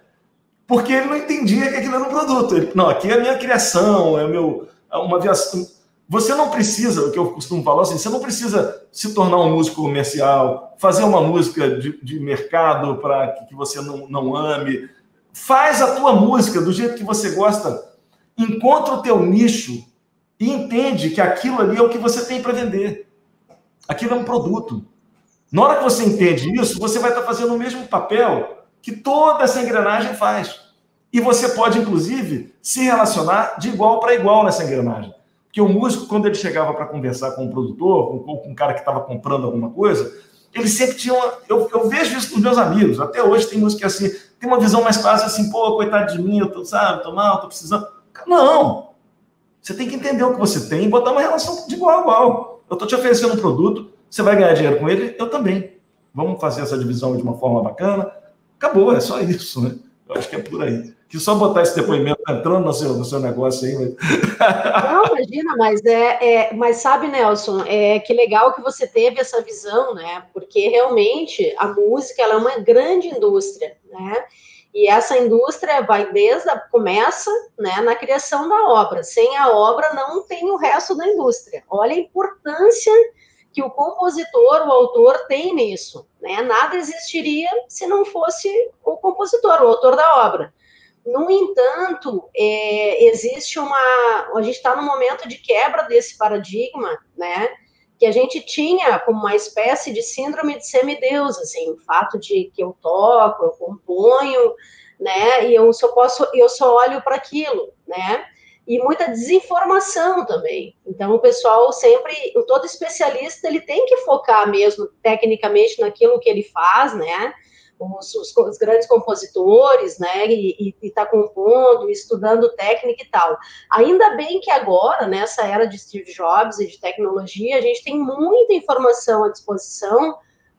Porque ele não entendia que aquilo era um produto. Ele, não, aqui é a minha criação, é meu, é uma aviação. Você não precisa, o que eu costumo falar assim, você não precisa se tornar um músico comercial, fazer uma música de, de mercado para que, que você não, não ame. Faz a tua música do jeito que você gosta encontra o teu nicho e entende que aquilo ali é o que você tem para vender. Aquilo é um produto. Na hora que você entende isso, você vai estar fazendo o mesmo papel que toda essa engrenagem faz. E você pode, inclusive, se relacionar de igual para igual nessa engrenagem. Porque o músico, quando ele chegava para conversar com um produtor, com, com um cara que estava comprando alguma coisa, ele sempre tinha uma. Eu, eu vejo isso nos meus amigos, até hoje tem música que assim, tem uma visão mais fácil assim, pô, coitado de mim, eu tô, sabe, tô mal, tô precisando. Não. Você tem que entender o que você tem e botar uma relação de igual a igual. Eu estou te oferecendo um produto, você vai ganhar dinheiro com ele, eu também. Vamos fazer essa divisão de uma forma bacana. Acabou, é só isso, né? Eu acho que é por aí. Que só botar esse depoimento entrando no seu, no seu negócio aí. Mas... Não, imagina, mas é, é, mas sabe, Nelson, é que legal que você teve essa visão, né? Porque realmente a música ela é uma grande indústria, né? E essa indústria vai desde a, começa né, na criação da obra. Sem a obra não tem o resto da indústria. Olha a importância que o compositor, o autor tem nisso. Né? Nada existiria se não fosse o compositor, o autor da obra. No entanto, é, existe uma. A gente está num momento de quebra desse paradigma, né? Que a gente tinha como uma espécie de síndrome de semideus, assim, o fato de que eu toco, eu componho, né? E eu só posso, eu só olho para aquilo, né? E muita desinformação também. Então, o pessoal sempre, todo especialista, ele tem que focar mesmo tecnicamente naquilo que ele faz, né? Os, os, os grandes compositores, né, e está compondo, estudando técnica e tal. Ainda bem que agora, nessa era de Steve Jobs e de tecnologia, a gente tem muita informação à disposição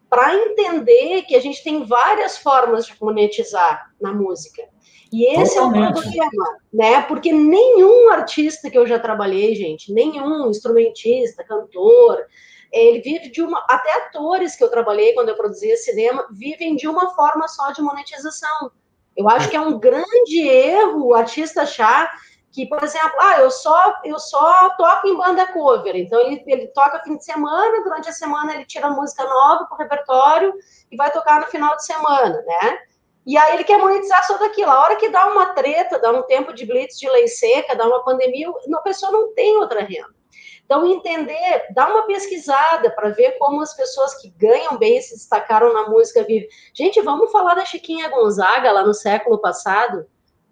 para entender que a gente tem várias formas de monetizar na música. E esse Totalmente. é o problema, né? Porque nenhum artista que eu já trabalhei, gente, nenhum instrumentista, cantor, ele vive de uma. Até atores que eu trabalhei quando eu produzia cinema vivem de uma forma só de monetização. Eu acho que é um grande erro o artista achar que, por exemplo, ah, eu só, eu só toco em banda cover. Então, ele, ele toca fim de semana, durante a semana ele tira música nova para o repertório e vai tocar no final de semana, né? E aí ele quer monetizar só daquilo. A hora que dá uma treta, dá um tempo de blitz de lei seca, dá uma pandemia, a pessoa não tem outra renda. Então, entender, dá uma pesquisada para ver como as pessoas que ganham bem se destacaram na música. Gente, vamos falar da Chiquinha Gonzaga lá no século passado.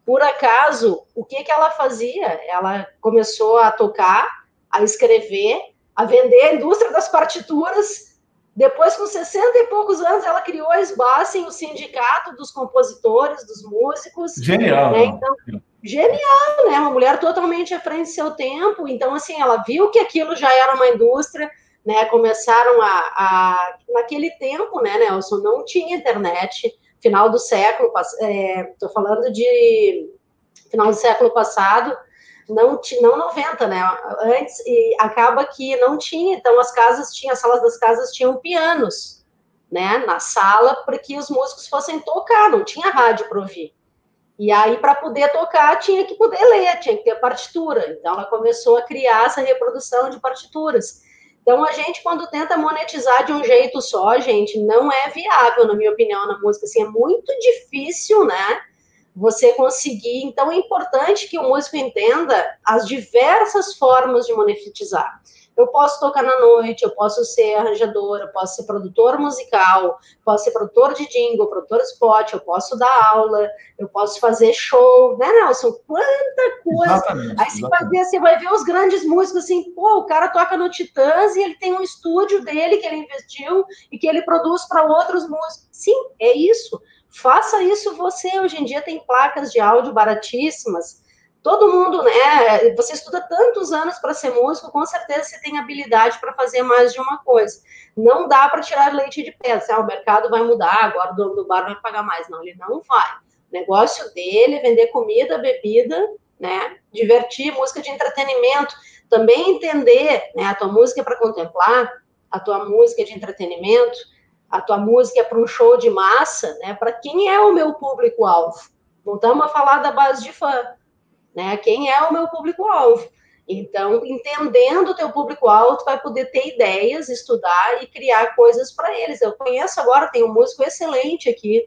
Por acaso, o que, que ela fazia? Ela começou a tocar, a escrever, a vender a indústria das partituras. Depois, com 60 e poucos anos, ela criou a SBASEM, o sindicato dos compositores, dos músicos. Genial. Né? Então, genial, né? Uma mulher totalmente à frente do seu tempo. Então, assim, ela viu que aquilo já era uma indústria, né? Começaram a, a naquele tempo, né, Nelson, não tinha internet. Final do século, estou é, falando de final do século passado, não não 90, né? Antes e acaba que não tinha, então as casas tinham, as salas das casas tinham pianos, né, na sala para que os músicos fossem tocar, não tinha rádio para ouvir. E aí, para poder tocar, tinha que poder ler, tinha que ter partitura. Então, ela começou a criar essa reprodução de partituras. Então, a gente, quando tenta monetizar de um jeito só, gente, não é viável, na minha opinião, na música. Assim, é muito difícil, né? Você conseguir. Então, é importante que o músico entenda as diversas formas de monetizar. Eu posso tocar na noite, eu posso ser arranjadora, eu posso ser produtor musical, posso ser produtor de jingle, produtor spot, eu posso dar aula, eu posso fazer show, né, Nelson? Quanta coisa! Exatamente, Aí você vai, ver, você vai ver os grandes músicos assim, pô, o cara toca no Titãs e ele tem um estúdio dele que ele investiu e que ele produz para outros músicos. Sim, é isso. Faça isso você. Hoje em dia tem placas de áudio baratíssimas todo mundo, né? Você estuda tantos anos para ser músico, com certeza você tem habilidade para fazer mais de uma coisa. Não dá para tirar leite de pedra. Ah, o mercado vai mudar, agora o dono do bar vai pagar mais. Não, ele não vai. O negócio dele é vender comida, bebida, né? Divertir, música de entretenimento. Também entender, né? A tua música é para contemplar, a tua música é de entretenimento, a tua música é para um show de massa, né? Para quem é o meu público-alvo? Voltamos a falar da base de fã né? Quem é o meu público-alvo? Então, entendendo o teu público-alvo, vai poder ter ideias, estudar e criar coisas para eles. Eu conheço agora, tem um músico excelente aqui,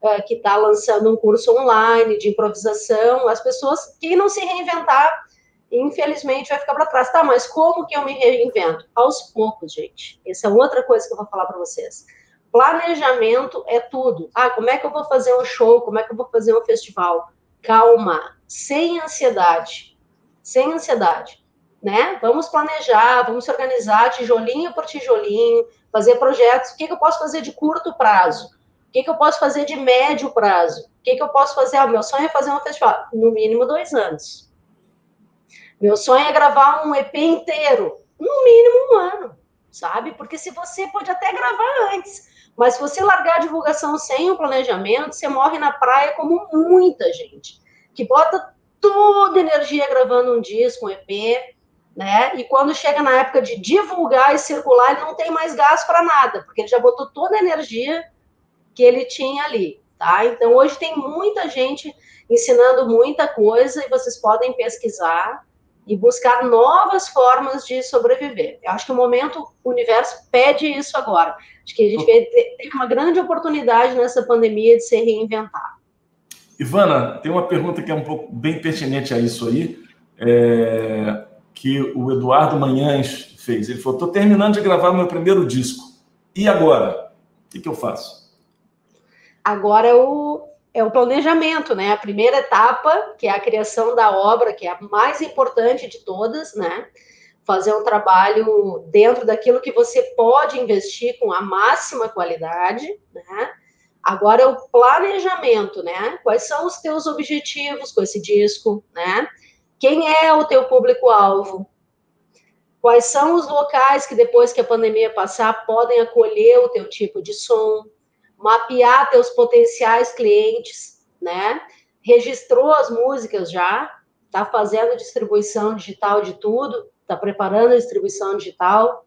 uh, que está lançando um curso online de improvisação. As pessoas, quem não se reinventar, infelizmente vai ficar para trás. Tá, mas como que eu me reinvento? Aos poucos, gente. Essa é outra coisa que eu vou falar para vocês. Planejamento é tudo. Ah, como é que eu vou fazer um show? Como é que eu vou fazer um festival? Calma, sem ansiedade, sem ansiedade, né? Vamos planejar, vamos se organizar tijolinho por tijolinho, fazer projetos. O que, que eu posso fazer de curto prazo? O que, que eu posso fazer de médio prazo? O que, que eu posso fazer? Ah, meu sonho é fazer um festival, no mínimo dois anos. Meu sonho é gravar um EP inteiro, no mínimo um ano, sabe? Porque se você pode até gravar antes, mas se você largar a divulgação sem o planejamento, você morre na praia como muita gente, que bota toda energia gravando um disco, um EP, né? E quando chega na época de divulgar e circular, ele não tem mais gás para nada, porque ele já botou toda a energia que ele tinha ali, tá? Então hoje tem muita gente ensinando muita coisa e vocês podem pesquisar e buscar novas formas de sobreviver. Eu acho que o momento, o universo pede isso agora. Acho que a gente tem uma grande oportunidade nessa pandemia de se reinventar. Ivana, tem uma pergunta que é um pouco bem pertinente a isso aí. É que o Eduardo Manhães fez. Ele falou: estou terminando de gravar meu primeiro disco. E agora? O que, que eu faço? Agora o, é o planejamento, né? A primeira etapa, que é a criação da obra, que é a mais importante de todas, né? Fazer um trabalho dentro daquilo que você pode investir com a máxima qualidade, né? Agora é o planejamento, né? Quais são os teus objetivos com esse disco, né? Quem é o teu público-alvo? Quais são os locais que depois que a pandemia passar podem acolher o teu tipo de som? Mapear teus potenciais clientes, né? Registrou as músicas já? Está fazendo distribuição digital de tudo? Está preparando a distribuição digital?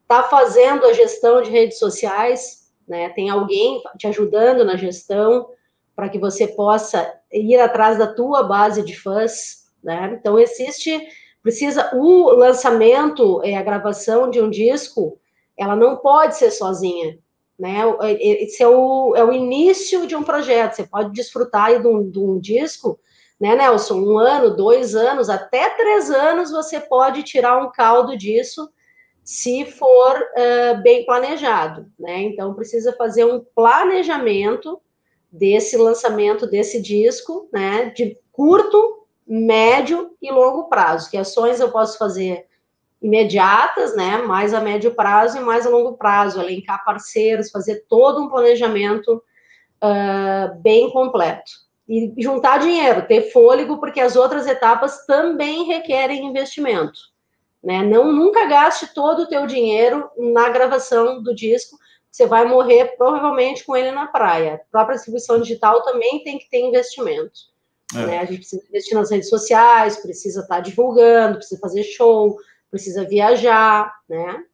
Está fazendo a gestão de redes sociais? Né? Tem alguém te ajudando na gestão para que você possa ir atrás da tua base de fãs? Né? Então, existe, precisa, o lançamento, é, a gravação de um disco, ela não pode ser sozinha, né? Esse é o, é o início de um projeto, você pode desfrutar de um, de um disco, né, Nelson? Um ano, dois anos, até três anos você pode tirar um caldo disso, se for uh, bem planejado, né? Então precisa fazer um planejamento desse lançamento desse disco, né? De curto médio e longo prazo. Que ações eu posso fazer imediatas, né? Mais a médio prazo e mais a longo prazo, elencar parceiros, fazer todo um planejamento uh, bem completo. E juntar dinheiro, ter fôlego, porque as outras etapas também requerem investimento. Né? Não nunca gaste todo o teu dinheiro na gravação do disco, você vai morrer provavelmente com ele na praia. A própria distribuição digital também tem que ter investimento. É. Né? A gente precisa investir nas redes sociais, precisa estar tá divulgando, precisa fazer show, precisa viajar, né?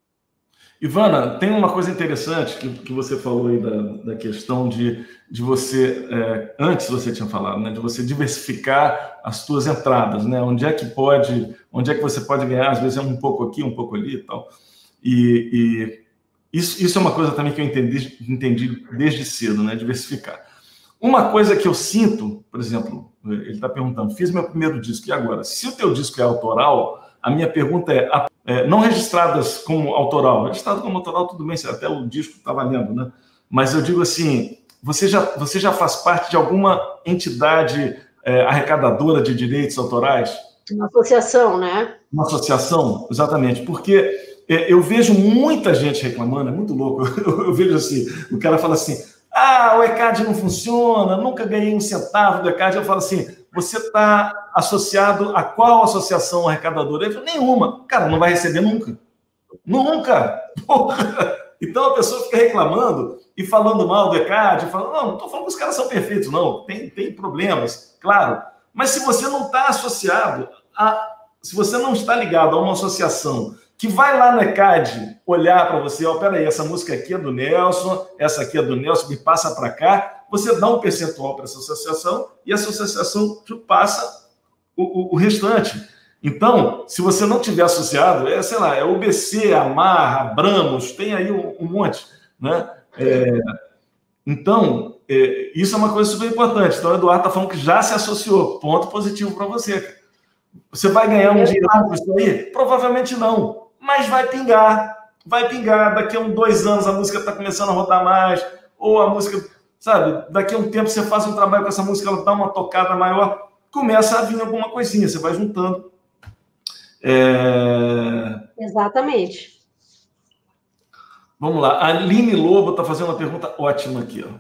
Ivana, tem uma coisa interessante que, que você falou aí da, da questão de, de você, é, antes você tinha falado, né, de você diversificar as suas entradas, né? Onde é que pode, onde é que você pode ganhar, às vezes é um pouco aqui, um pouco ali e tal. E, e isso, isso é uma coisa também que eu entendi, entendi desde cedo, né? Diversificar. Uma coisa que eu sinto, por exemplo, ele está perguntando: fiz meu primeiro disco, e agora? Se o teu disco é autoral, a minha pergunta é: é não registradas como autoral, registrado como autoral, tudo bem, até o disco está valendo, né? Mas eu digo assim: você já, você já faz parte de alguma entidade é, arrecadadora de direitos autorais? Uma associação, né? Uma associação, exatamente, porque é, eu vejo muita gente reclamando, é muito louco. Eu, eu vejo assim: o cara fala assim ah, o ECAD não funciona, nunca ganhei um centavo do ECAD. Eu falo assim: você está associado a qual associação arrecadadora? Ele fala, nenhuma. Cara, não vai receber nunca. Nunca! Porra. Então a pessoa fica reclamando e falando mal do ECAD, falando, não, não estou falando que os caras são perfeitos, não, tem, tem problemas, claro. Mas se você não está associado a. Se você não está ligado a uma associação que vai lá no ECAD olhar para você, ó, oh, peraí, essa música aqui é do Nelson, essa aqui é do Nelson, me passa para cá, você dá um percentual para essa associação e essa associação te passa o, o, o, restante. Então, se você não tiver associado, é, sei lá, é UBC, Amarra, Abramos, tem aí um, um monte, né? É, então, é, isso é uma coisa super importante. Então, o Eduardo está falando que já se associou, ponto positivo para você. Você vai ganhar um dinheiro com isso aí? Provavelmente não mas vai pingar, vai pingar. Daqui a uns dois anos a música está começando a rodar mais, ou a música, sabe, daqui a um tempo você faz um trabalho com essa música, ela dá uma tocada maior, começa a vir alguma coisinha, você vai juntando. É... Exatamente. Vamos lá, a Aline Lobo está fazendo uma pergunta ótima aqui. Ó.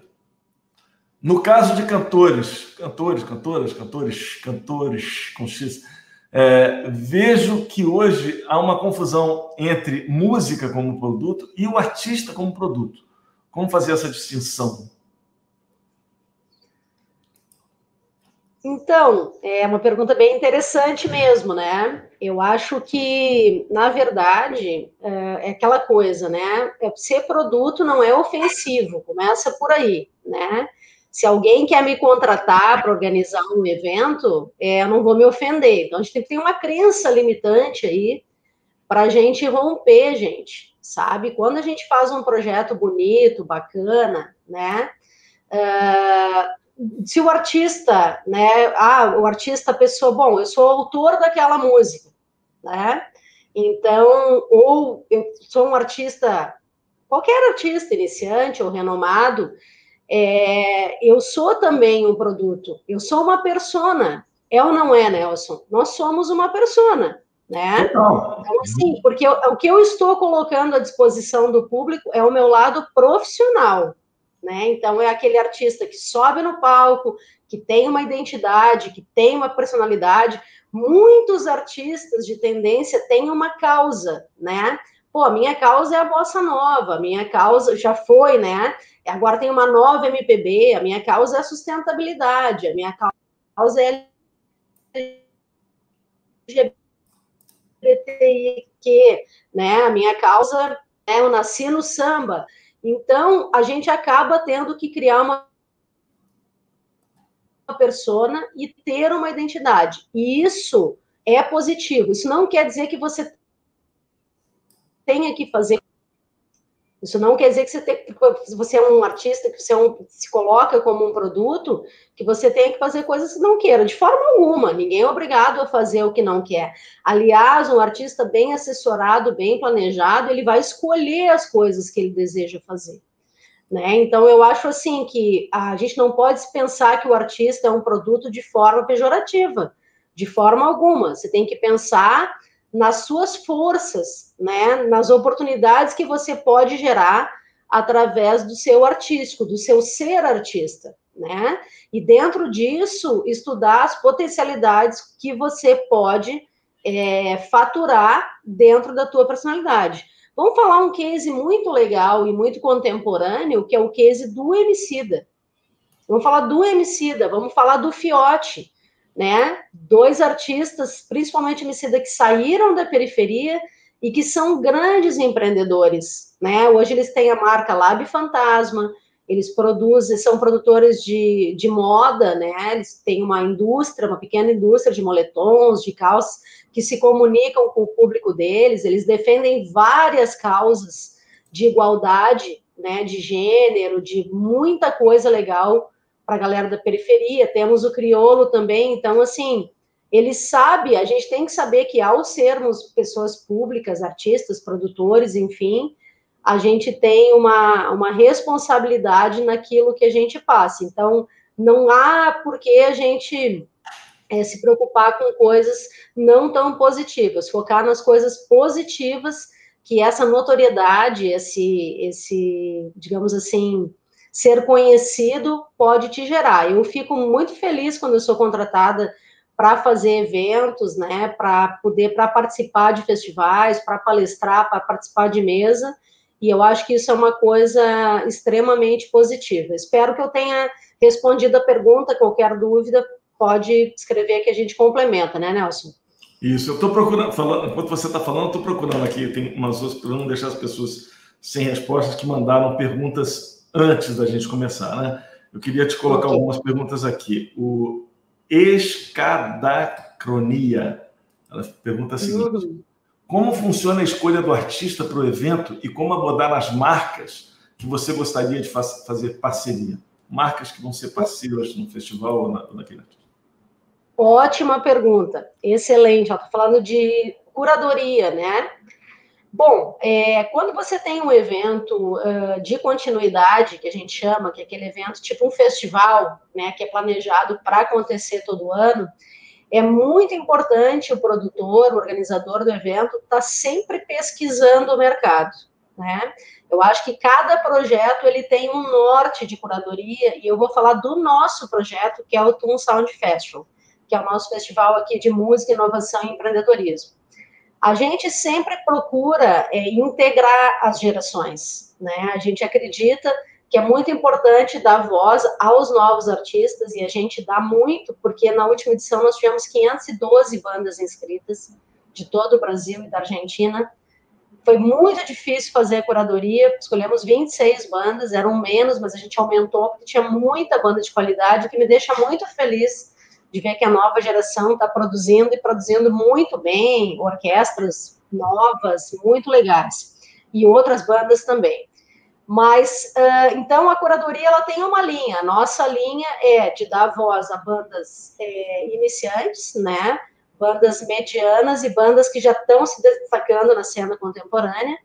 No caso de cantores, cantores, cantoras, cantores, cantores com X, É, vejo que hoje há uma confusão entre música como produto e o artista como produto. Como fazer essa distinção? Então, é uma pergunta bem interessante mesmo, né? Eu acho que, na verdade, é, é aquela coisa, né? É, ser produto não é ofensivo, começa por aí, né? Se alguém quer me contratar para organizar um evento, é, eu não vou me ofender. Então, a gente tem que ter uma crença limitante aí para a gente romper, gente, sabe? Quando a gente faz um projeto bonito, bacana, né? Uh, se o artista, né? Ah, o artista, a pessoa, bom, eu sou autor daquela música, né? Então, ou eu sou um artista, qualquer artista iniciante ou renomado, é, eu sou também um produto, eu sou uma persona. É ou não é, Nelson? Nós somos uma persona, né? Então, assim, porque eu, o que eu estou colocando à disposição do público é o meu lado profissional, né? Então, é aquele artista que sobe no palco, que tem uma identidade, que tem uma personalidade. Muitos artistas de tendência têm uma causa, né? Pô, a minha causa é a bossa nova, a minha causa já foi, né? Agora tem uma nova MPB, a minha causa é a sustentabilidade, a minha causa é LGBTIQ, né? A minha causa é eu nasci no samba. Então, a gente acaba tendo que criar uma persona e ter uma identidade. E isso é positivo. Isso não quer dizer que você tenha que fazer isso não quer dizer que você, tem, se você é um artista, que você é um, se coloca como um produto, que você tenha que fazer coisas que não queira, de forma alguma. Ninguém é obrigado a fazer o que não quer. Aliás, um artista bem assessorado, bem planejado, ele vai escolher as coisas que ele deseja fazer. Né? Então, eu acho assim que a gente não pode pensar que o artista é um produto de forma pejorativa, de forma alguma. Você tem que pensar nas suas forças, né, nas oportunidades que você pode gerar através do seu artístico, do seu ser artista, né? E dentro disso, estudar as potencialidades que você pode é, faturar dentro da tua personalidade. Vamos falar um case muito legal e muito contemporâneo, que é o case do Emicida. Vamos falar do Emicida, vamos falar do Fiote né? Dois artistas, principalmente Emicida, que saíram da periferia e que são grandes empreendedores, né? Hoje eles têm a marca Lab Fantasma, eles produzem, são produtores de, de moda, né? Eles têm uma indústria, uma pequena indústria de moletons, de calças, que se comunicam com o público deles, eles defendem várias causas de igualdade, né? De gênero, de muita coisa legal para a galera da periferia, temos o crioulo também, então, assim, ele sabe, a gente tem que saber que ao sermos pessoas públicas, artistas, produtores, enfim, a gente tem uma, uma responsabilidade naquilo que a gente passa. Então, não há por que a gente é, se preocupar com coisas não tão positivas, focar nas coisas positivas que essa notoriedade, esse, esse digamos assim, ser conhecido pode te gerar. Eu fico muito feliz quando eu sou contratada para fazer eventos, né, para poder para participar de festivais, para palestrar, para participar de mesa, e eu acho que isso é uma coisa extremamente positiva. Espero que eu tenha respondido a pergunta, qualquer dúvida pode escrever que a gente complementa, né, Nelson? Isso, eu estou procurando, falando, enquanto você está falando, estou procurando aqui, tem umas outras, para não deixar as pessoas sem respostas que mandaram perguntas antes da gente começar, né? Eu queria te colocar okay. algumas perguntas aqui. O Escadacronia, ela pergunta a seguinte: uhum. Como funciona a escolha do artista para o evento e como abordar as marcas que você gostaria de fazer parceria? Marcas que vão ser parceiras no festival ou, na, ou naquele artista? Ótima pergunta, excelente. Estou falando de curadoria, né? Bom, é, quando você tem um evento uh, de continuidade, que a gente chama, que é aquele evento tipo um festival, né, que é planejado para acontecer todo ano, é muito importante o produtor, o organizador do evento, estar tá sempre pesquisando o mercado, né? Eu acho que cada projeto ele tem um norte de curadoria e eu vou falar do nosso projeto, que é o Toon Sound Festival. que é o nosso festival aqui de música, inovação e empreendedorismo. A gente sempre procura é, integrar as gerações, né? A gente acredita que é muito importante dar voz aos novos artistas, e a gente dá muito, porque na última edição nós tivemos 512 bandas inscritas de todo o Brasil e da Argentina. Foi muito difícil fazer a curadoria, escolhemos 26 bandas, eram menos, mas a gente aumentou, porque tinha muita banda de qualidade, o que me deixa muito feliz de ver que a nova geração está produzindo e produzindo muito bem, orquestras novas, muito legais, e outras bandas também. Mas, uh, então, a curadoria ela tem uma linha. Nossa linha é de dar voz a bandas é, iniciantes, né? Bandas medianas e bandas que já estão se destacando na cena contemporânea,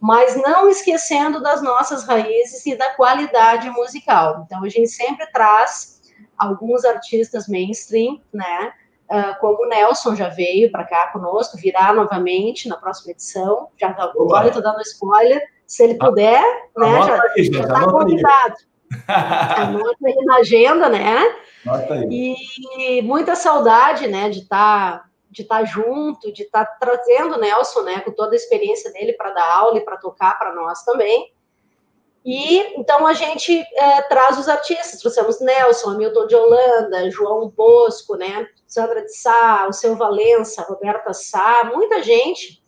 mas não esquecendo das nossas raízes e da qualidade musical. Então, a gente sempre traz alguns artistas mainstream, né? Uh, como o Nelson já veio para cá conosco, virá novamente na próxima edição. Já agora estou dando spoiler se ele puder, a, né? Já, aí, já está convidado. Anota aí na agenda, né? E muita saudade, né, de estar tá, de estar tá junto, de estar tá trazendo o Nelson, né, com toda a experiência dele para dar aula e para tocar para nós também. E então a gente é, traz os artistas, trouxemos Nelson, Hamilton de Holanda, João Bosco, né, Sandra de Sá, o seu Valença, Roberta Sá, muita gente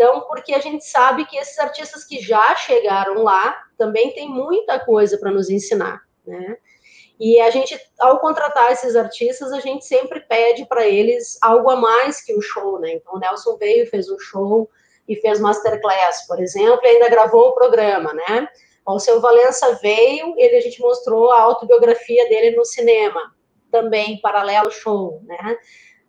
então, porque a gente sabe que esses artistas que já chegaram lá também têm muita coisa para nos ensinar, né? E a gente, ao contratar esses artistas, a gente sempre pede para eles algo a mais que o show, né? Então, o Nelson veio, fez um show e fez masterclass, por exemplo, e ainda gravou o programa, né? O seu Valença veio, ele a gente mostrou a autobiografia dele no cinema, também paralelo show, né?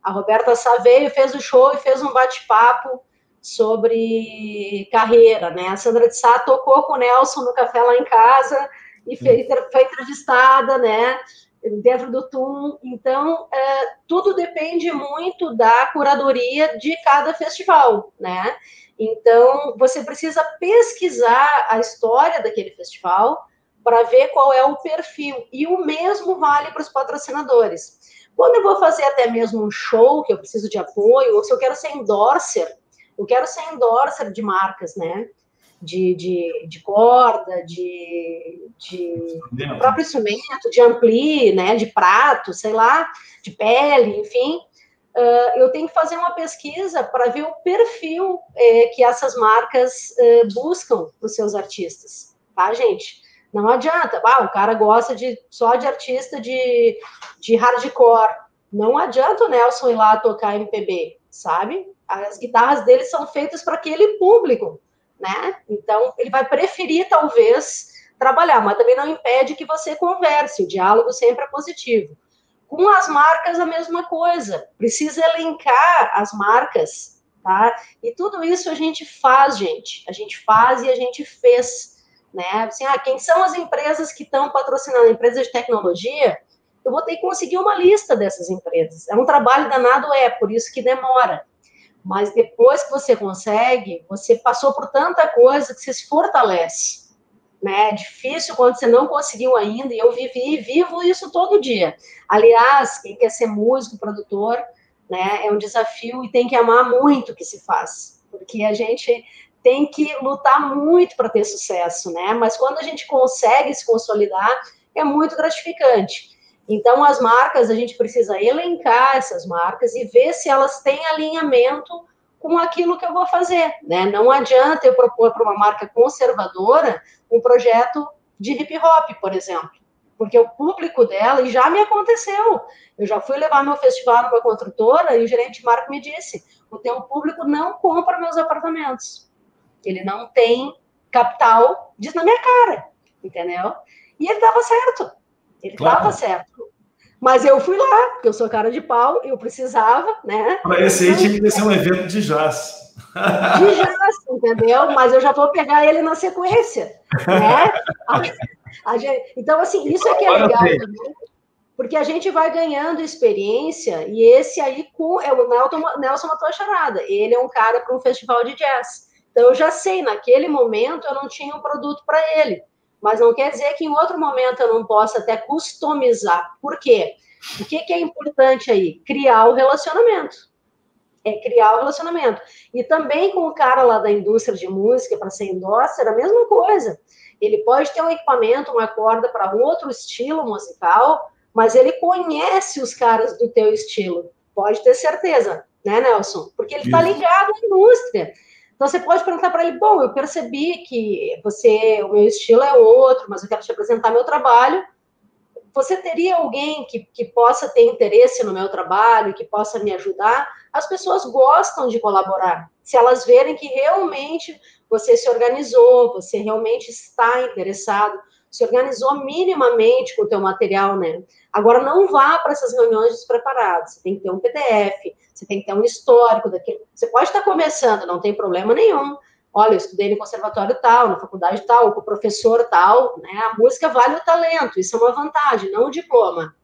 A Roberta Sá veio, fez o show e fez um bate-papo sobre carreira, né? A Sandra de Sá tocou com o Nelson no café lá em casa e foi, foi entrevistada, né? Dentro do TUM. Então, é, tudo depende muito da curadoria de cada festival, né? Então, você precisa pesquisar a história daquele festival para ver qual é o perfil. E o mesmo vale para os patrocinadores. Quando eu vou fazer até mesmo um show que eu preciso de apoio, ou se eu quero ser endorser, eu quero ser endorser de marcas, né? De, de, de corda, de, de próprio instrumento, de ampli, né? De prato, sei lá, de pele, enfim. Uh, eu tenho que fazer uma pesquisa para ver o perfil eh, que essas marcas eh, buscam para os seus artistas, tá, gente? Não adianta, ah, o cara gosta de só de artista de, de hardcore. Não adianta o Nelson ir lá tocar MPB, sabe? as guitarras dele são feitas para aquele público, né? Então, ele vai preferir, talvez, trabalhar, mas também não impede que você converse, o diálogo sempre é positivo. Com as marcas, a mesma coisa, precisa elencar as marcas, tá? E tudo isso a gente faz, gente, a gente faz e a gente fez, né? Assim, ah, quem são as empresas que estão patrocinando? Empresas de tecnologia? Eu vou ter que conseguir uma lista dessas empresas. É um trabalho danado, é, por isso que demora. Mas depois que você consegue, você passou por tanta coisa que você se fortalece. Né? É difícil quando você não conseguiu ainda, e eu vivi e vivo isso todo dia. Aliás, quem quer ser músico, produtor, né, é um desafio e tem que amar muito o que se faz, porque a gente tem que lutar muito para ter sucesso, né? Mas quando a gente consegue se consolidar, é muito gratificante. Então, as marcas, a gente precisa elencar essas marcas e ver se elas têm alinhamento com aquilo que eu vou fazer, né? Não adianta eu propor para uma marca conservadora um projeto de hip hop, por exemplo, porque o público dela, e já me aconteceu, eu já fui levar meu festival numa construtora e o gerente de marca me disse, o teu público não compra meus apartamentos, ele não tem capital, diz na minha cara, entendeu? E ele estava certo, ele estava claro. certo. Mas eu fui lá, porque eu sou cara de pau, eu precisava, né? Para esse aí tinha que ser um evento de jazz. De jazz, entendeu? Mas eu já vou pegar ele na sequência, né? A, a gente, então, assim, isso é que é legal também, porque a gente vai ganhando experiência, e esse aí com, é o Nelson, Nelson matou a charada. Ele é um cara para um festival de jazz. Então, eu já sei, naquele momento eu não tinha um produto para ele mas não quer dizer que em outro momento eu não possa até customizar. Por quê? O que, que é importante aí? Criar o relacionamento. É criar o relacionamento. E também com o cara lá da indústria de música, para ser endosser, a mesma coisa. Ele pode ter um equipamento, uma corda para outro estilo musical, mas ele conhece os caras do teu estilo. Pode ter certeza, né, Nelson? Porque ele está ligado à indústria. Então você pode perguntar para ele: bom, eu percebi que você, o meu estilo é outro, mas eu quero te apresentar meu trabalho. Você teria alguém que, que possa ter interesse no meu trabalho, que possa me ajudar? As pessoas gostam de colaborar. Se elas verem que realmente você se organizou, você realmente está interessado, se organizou minimamente com o teu material, né? Agora, não vá para essas reuniões despreparadas. Você tem que ter um PDF, você tem que ter um histórico daquilo. Você pode estar começando, não tem problema nenhum. Olha, eu estudei no conservatório tal, na faculdade tal, com o professor tal, né? A música vale o talento, isso é uma vantagem, não o diploma.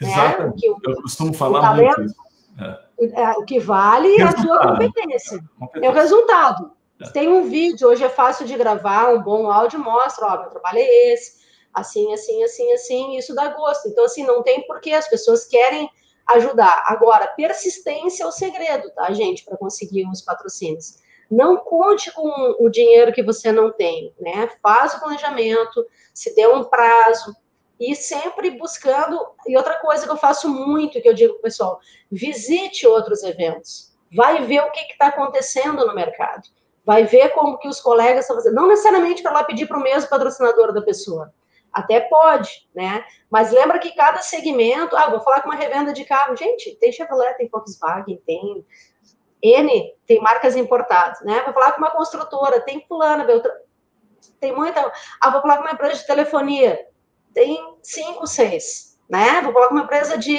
Exato. Né? O eu costumo falar talento, muito isso. É. É, o que vale é a sua competência. competência. É o resultado. É. Tem um vídeo, hoje é fácil de gravar, um bom áudio mostra, ó, meu trabalho é esse, assim, assim, assim, assim, isso dá gosto. Então, assim, não tem porquê, as pessoas querem ajudar. Agora, persistência é o segredo, tá, gente, para conseguir os patrocínios. Não conte com o dinheiro que você não tem, né? Faz o planejamento, se dê um prazo, e sempre buscando. E outra coisa que eu faço muito, que eu digo pessoal: visite outros eventos, vai ver o que está acontecendo no mercado, vai ver como que os colegas estão fazendo. Não necessariamente para lá pedir para o mesmo patrocinador da pessoa, até pode, né? Mas lembra que cada segmento, ah, vou falar com uma revenda de carro, gente, tem Chevrolet, tem Volkswagen, tem N, tem marcas importadas, né? Vou falar com uma construtora, tem fulana, tem muita. Ah, vou falar com uma empresa de telefonia, tem cinco, seis, né? Vou falar com uma empresa de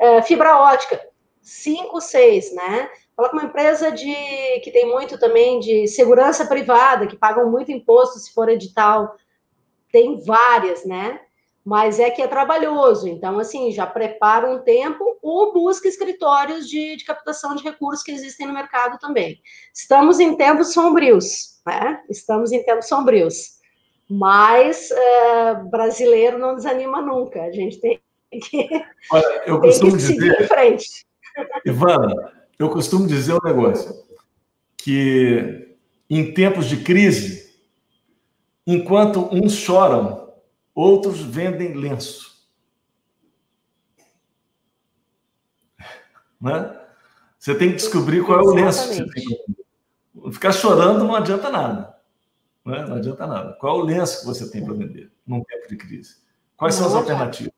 uh, fibra ótica, cinco, seis, né? Falar com uma empresa de que tem muito também de segurança privada, que pagam muito imposto se for edital, tem várias, né? Mas é que é trabalhoso. Então, assim, já prepara um tempo ou busca escritórios de, de captação de recursos que existem no mercado também. Estamos em tempos sombrios, né? Estamos em tempos sombrios. Mas uh, brasileiro não desanima nunca. A gente tem que, Olha, eu costumo seguir dizer, em frente. Ivana, eu costumo dizer um negócio que em tempos de crise Enquanto uns choram, outros vendem lenço. Né? Você tem que descobrir qual é o lenço que você tem Ficar chorando não adianta nada. Né? Não adianta nada. Qual é o lenço que você tem para vender num tempo de crise? Quais são as alternativas?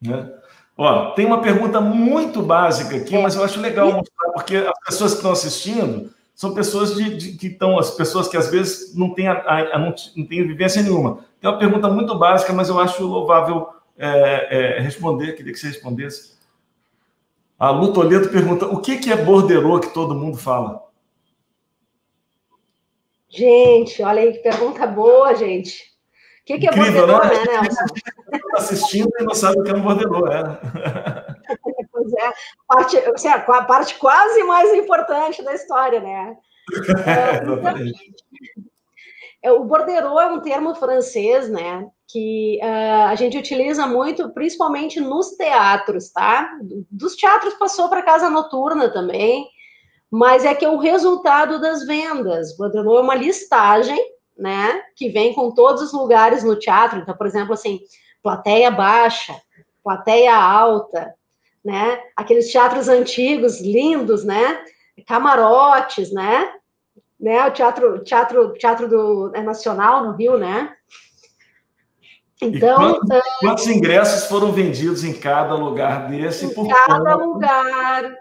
Né? Ó, tem uma pergunta muito básica aqui, é. mas eu acho legal mostrar, porque as pessoas que estão assistindo são pessoas de, de, que estão, as pessoas que às vezes não têm, a, a, não, não têm vivência nenhuma. Tem uma pergunta muito básica, mas eu acho louvável é, é, responder, queria que você respondesse. A Lu Toledo pergunta: o que, que é borderô que todo mundo fala? Gente, olha aí que pergunta boa, gente. O que, que é Incrível, borderô, né, né Nelson? Está assistindo e não sabe o que é um borderô, é. É, parte, assim, a parte quase mais importante da história, né? É, o borderô é um termo francês, né? Que uh, a gente utiliza muito, principalmente nos teatros, tá? Dos teatros passou para casa noturna também, mas é que é o resultado das vendas. Borderô é uma listagem, né? Que vem com todos os lugares no teatro. Então, por exemplo, assim, plateia baixa, plateia alta, né? Aqueles teatros antigos, lindos, né? Camarotes, né? né? O teatro, teatro, teatro do é nacional no Rio, né? Então, quantos, uh, quantos, ingressos foram vendidos em cada lugar desse? Em cada lugar.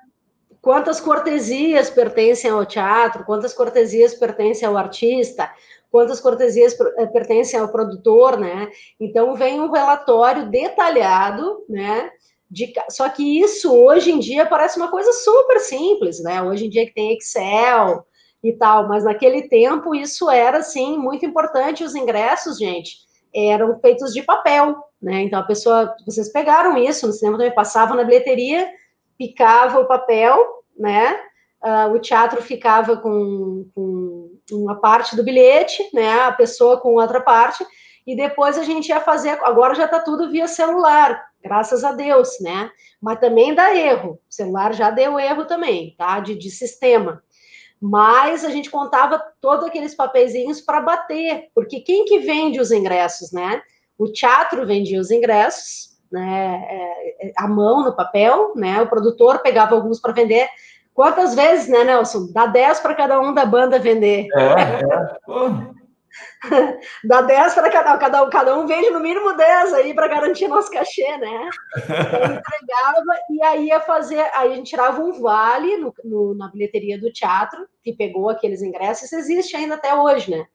Quantas cortesias pertencem ao teatro? Quantas cortesias pertencem ao artista? Quantas cortesias eh, pertencem ao produtor, né? Então vem um relatório detalhado, né? De, só que isso hoje em dia parece uma coisa super simples, né? Hoje em dia que tem Excel e tal, mas naquele tempo isso era assim muito importante. Os ingressos, gente, eram feitos de papel, né? Então a pessoa, vocês pegaram isso no cinema também passava na bilheteria, picava o papel, né? Uh, o teatro ficava com, com uma parte do bilhete, né? A pessoa com outra parte e depois a gente ia fazer. Agora já está tudo via celular, graças a Deus, né? Mas também dá erro. O celular já deu erro também, tá? De, de sistema. Mas a gente contava todos aqueles papeizinhos para bater, porque quem que vende os ingressos, né? O teatro vendia os ingressos, né? É, é a mão no papel, né? O produtor pegava alguns para vender. Quantas vezes, né, Nelson? Dá 10 para cada um da banda vender. É, é. Dá 10 para cada um, cada um, cada um vende no mínimo 10 aí para garantir nosso cachê, né? Então, entregava e aí ia fazer, aí a gente tirava um vale no, no, na bilheteria do teatro, que pegou aqueles ingressos, isso existe ainda até hoje, né?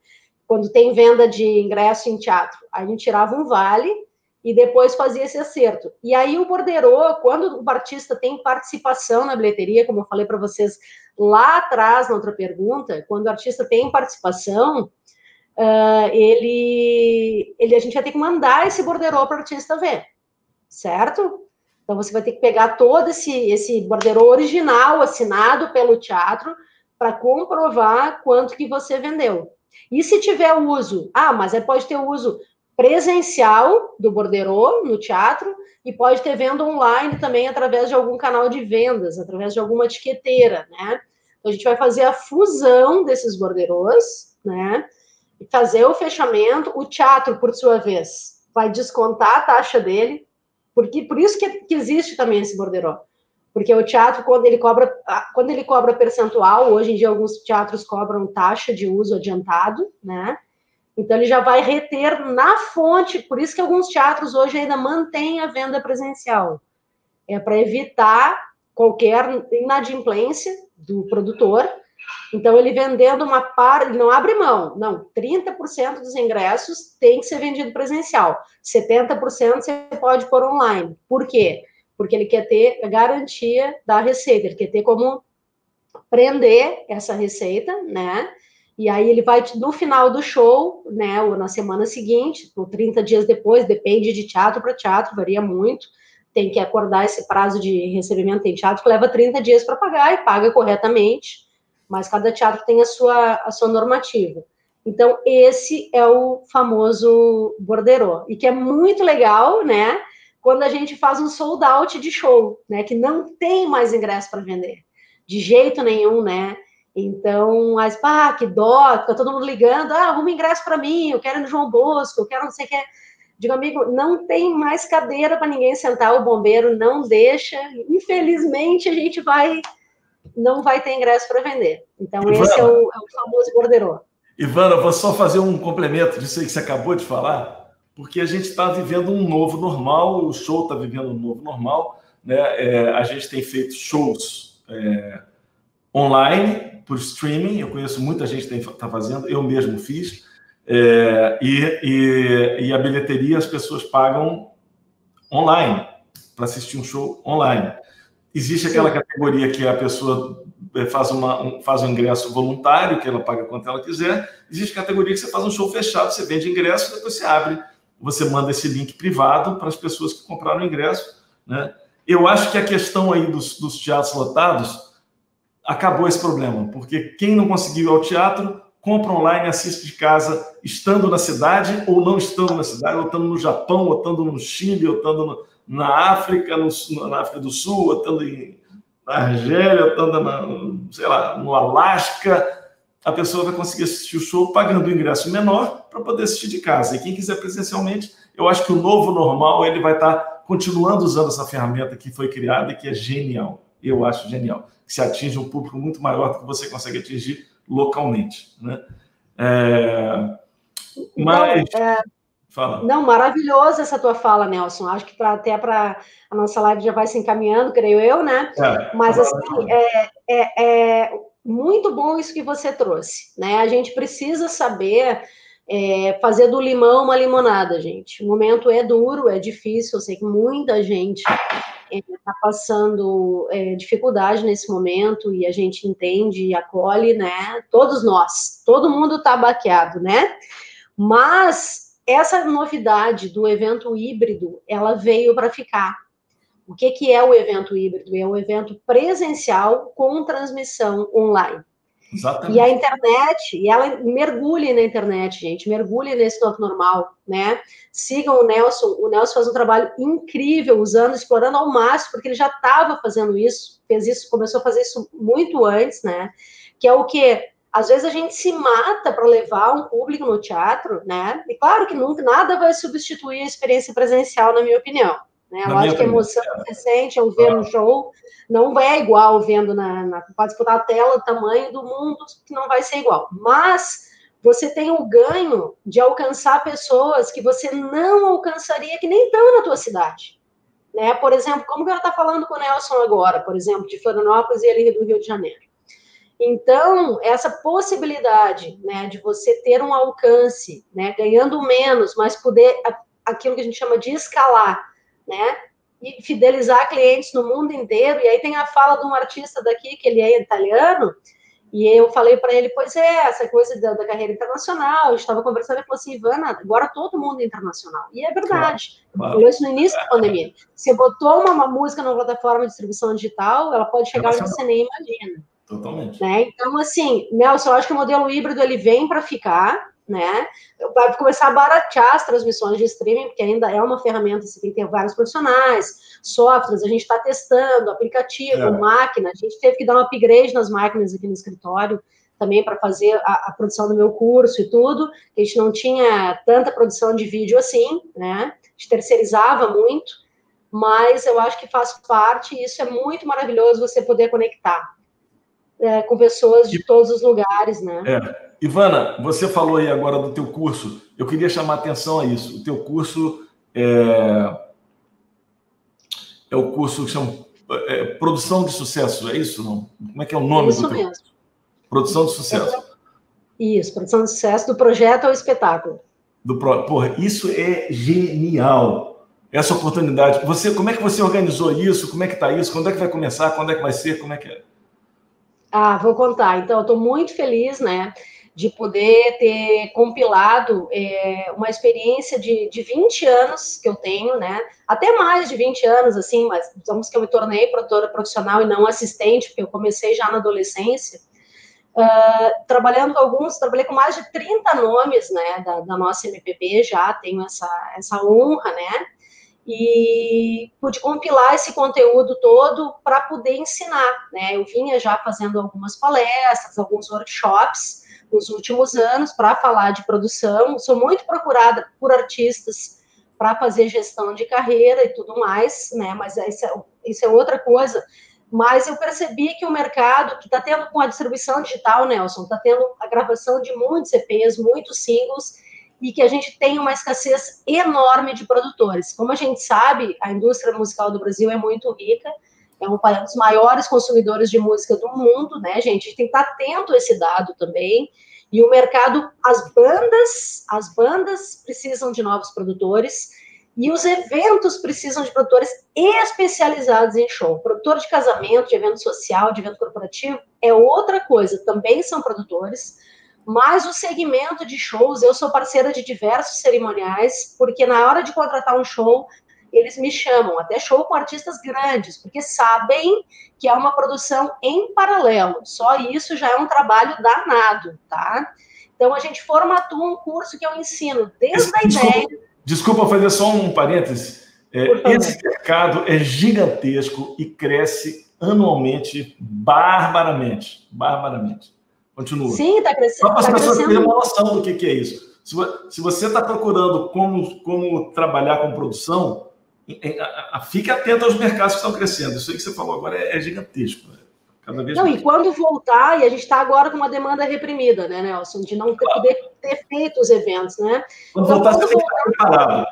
Quando tem venda de ingresso em teatro, a gente tirava um vale e depois fazia esse acerto. E aí o borderô, quando o artista tem participação na bilheteria, como eu falei para vocês lá atrás na outra pergunta, quando o artista tem participação, uh, ele, ele, a gente vai ter que mandar esse borderô para o artista ver, certo? Então você vai ter que pegar todo esse, esse borderô original assinado pelo teatro para comprovar quanto que você vendeu. E se tiver uso, ah, mas é, pode ter uso presencial do borderô no teatro e pode ter venda online também através de algum canal de vendas, através de alguma etiqueteira, né? Então a gente vai fazer a fusão desses borderôs, né? Fazer o fechamento, o teatro, por sua vez, vai descontar a taxa dele, porque por isso que, que existe também esse borderô. Porque o teatro, quando ele cobra, quando ele cobra percentual, hoje em dia alguns teatros cobram taxa de uso adiantado, né? Então ele já vai reter na fonte, por isso que alguns teatros hoje ainda mantêm a venda presencial. É para evitar qualquer inadimplência do produtor então, ele vendendo uma parte, ele não abre mão, não, 30% dos ingressos tem que ser vendido presencial, 70% você pode pôr online. Por quê? Porque ele quer ter garantia da receita, ele quer ter como prender essa receita, né? E aí ele vai no final do show, né, ou na semana seguinte, ou 30 dias depois, depende de teatro para teatro, varia muito. Tem que acordar esse prazo de recebimento. Tem teatro que leva 30 dias para pagar e paga corretamente mas cada teatro tem a sua, a sua normativa. Então, esse é o famoso borderô, e que é muito legal, né? Quando a gente faz um sold out de show, né? Que não tem mais ingresso para vender, de jeito nenhum, né? Então, as, ah, que dó, fica todo mundo ligando, ah, arruma ingresso para mim, eu quero ir no João Bosco, eu quero não sei o que. Digo, amigo, não tem mais cadeira para ninguém sentar, o bombeiro não deixa. Infelizmente, a gente vai não vai ter ingresso para vender. Então, Ivana, esse é o, é o famoso borderô. Ivana, vou só fazer um complemento disso aí que você acabou de falar, porque a gente está vivendo um novo normal, o show está vivendo um novo normal. Né? É, a gente tem feito shows é, online, por streaming, eu conheço muita gente que está fazendo, eu mesmo fiz, é, e, e, e a bilheteria as pessoas pagam online, para assistir um show online. Existe aquela Sim. categoria que a pessoa eh, faz, uma, um, faz um ingresso voluntário, que ela paga quanto ela quiser. Existe categoria que você faz um show fechado, você vende ingresso, depois você abre, você manda esse link privado para as pessoas que compraram o ingresso. Né? Eu acho que a questão aí dos, dos teatros lotados acabou esse problema, porque quem não conseguiu ir ao teatro compra online, assiste de casa, estando na cidade ou não estando na cidade, ou estando no Japão, ou estando no Chile, ou estando no, na África, no, na África do Sul, estando em, na Argélia, estando na, sei lá, no Alasca, a pessoa vai conseguir assistir o show pagando um ingresso menor para poder assistir de casa. E quem quiser presencialmente, eu acho que o novo normal ele vai estar tá continuando usando essa ferramenta que foi criada e que é genial. Eu acho genial. Que se atinge um público muito maior do que você consegue atingir localmente. Né? É... Mas. Então, é Fala. Não, maravilhosa essa tua fala, Nelson. Acho que pra, até para a nossa live já vai se encaminhando, creio eu, né? É, Mas assim, é, é, é, muito bom isso que você trouxe, né? A gente precisa saber é, fazer do limão uma limonada, gente. O momento é duro, é difícil. Eu sei que muita gente está é, passando é, dificuldade nesse momento e a gente entende e acolhe, né? Todos nós, todo mundo está baqueado, né? Mas essa novidade do evento híbrido, ela veio para ficar. O que, que é o evento híbrido? É um evento presencial com transmissão online. Exatamente. E a internet, e ela mergulhe na internet, gente, mergulhe nesse novo normal, né? Sigam o Nelson, o Nelson faz um trabalho incrível, usando, explorando ao máximo, porque ele já estava fazendo isso, fez isso, começou a fazer isso muito antes, né? Que é o que às vezes a gente se mata para levar um público no teatro, né? E claro que nunca nada vai substituir a experiência presencial, na minha opinião. Né? Eu acho que a emoção que você sente ao ver um show não é igual vendo na, na. Pode botar a tela, o tamanho do mundo, que não vai ser igual. Mas você tem o ganho de alcançar pessoas que você não alcançaria, que nem estão na tua cidade. Né? Por exemplo, como que ela está falando com o Nelson agora, por exemplo, de Florianópolis e ali do Rio de Janeiro. Então, essa possibilidade né, de você ter um alcance, né, ganhando menos, mas poder aquilo que a gente chama de escalar, né? E fidelizar clientes no mundo inteiro. E aí tem a fala de um artista daqui, que ele é italiano, e eu falei para ele, pois é, essa coisa da, da carreira internacional, eu estava conversando, ele falou assim, Ivana, agora todo mundo é internacional. E é verdade. Claro. Falou isso no início da pandemia. Você botou uma, uma música na plataforma de distribuição digital, ela pode chegar onde você nem imagina. Totalmente. Né? Então, assim, Nelson, eu acho que o modelo híbrido ele vem para ficar, né? Vai começar a baratear as transmissões de streaming, porque ainda é uma ferramenta, você tem que ter vários profissionais, softwares, a gente está testando, aplicativo, é. máquina, a gente teve que dar um upgrade nas máquinas aqui no escritório, também para fazer a, a, produção do meu curso e tudo, a gente não tinha tanta produção de vídeo assim, né? A gente terceirizava muito, mas eu acho que faz parte, e isso é muito maravilhoso você poder conectar é, com pessoas de todos os lugares, né? É. Ivana, você falou aí agora do teu curso. Eu queria chamar atenção a isso. O teu curso é, é o curso que chama é, Produção de Sucesso, é isso? Não? Como é que é o nome isso do teu mesmo. Curso? Produção de Sucesso. Isso, Produção de Sucesso do projeto ao espetáculo. Do pro... Porra, isso é genial. Essa oportunidade. Você, como é que você organizou isso? Como é que está isso? Quando é que vai começar? Quando é que vai ser? Como é que é? Ah, vou contar. Então, eu estou muito feliz, né, de poder ter compilado é, uma experiência de, de 20 anos que eu tenho, né, até mais de 20 anos, assim, mas digamos que eu me tornei produtora profissional e não assistente, porque eu comecei já na adolescência, uh, trabalhando com alguns, trabalhei com mais de 30 nomes, né, da, da nossa MPB, já tenho essa, essa honra, né, e pude compilar esse conteúdo todo para poder ensinar. Né? Eu vinha já fazendo algumas palestras, alguns workshops nos últimos anos para falar de produção. Sou muito procurada por artistas para fazer gestão de carreira e tudo mais, né? Mas isso é, isso é outra coisa. Mas eu percebi que o mercado que está tendo com a distribuição digital, Nelson, está tendo a gravação de muitos EPs, muitos singles, e que a gente tem uma escassez enorme de produtores. Como a gente sabe, a indústria musical do Brasil é muito rica, é um dos maiores consumidores de música do mundo, né, gente? A gente tem que estar atento a esse dado também. E o mercado, as bandas, as bandas precisam de novos produtores e os eventos precisam de produtores especializados em show. Produtor de casamento, de evento social, de evento corporativo é outra coisa, também são produtores mas o segmento de shows, eu sou parceira de diversos cerimoniais, porque na hora de contratar um show, eles me chamam, até show com artistas grandes, porque sabem que é uma produção em paralelo. Só isso já é um trabalho danado, tá? Então a gente formatou um curso que eu ensino desde a ideia. Desculpa fazer só um parêntese. É, esse mercado é gigantesco e cresce anualmente barbaramente, barbaramente. Continua. Sim, está crescendo. Só para as tá pessoas terem uma noção do que, que é isso. Se, você está procurando como, como trabalhar com produção, fique atento aos mercados que estão crescendo. Isso aí que você falou agora é, é gigantesco. Né? Cada vez não, mais. e quando voltar, e a gente está agora com uma demanda reprimida, né, Nelson? De não claro. poder ter feito os eventos, né? Quando então, voltar, quando você voltar, tem que estar preparado.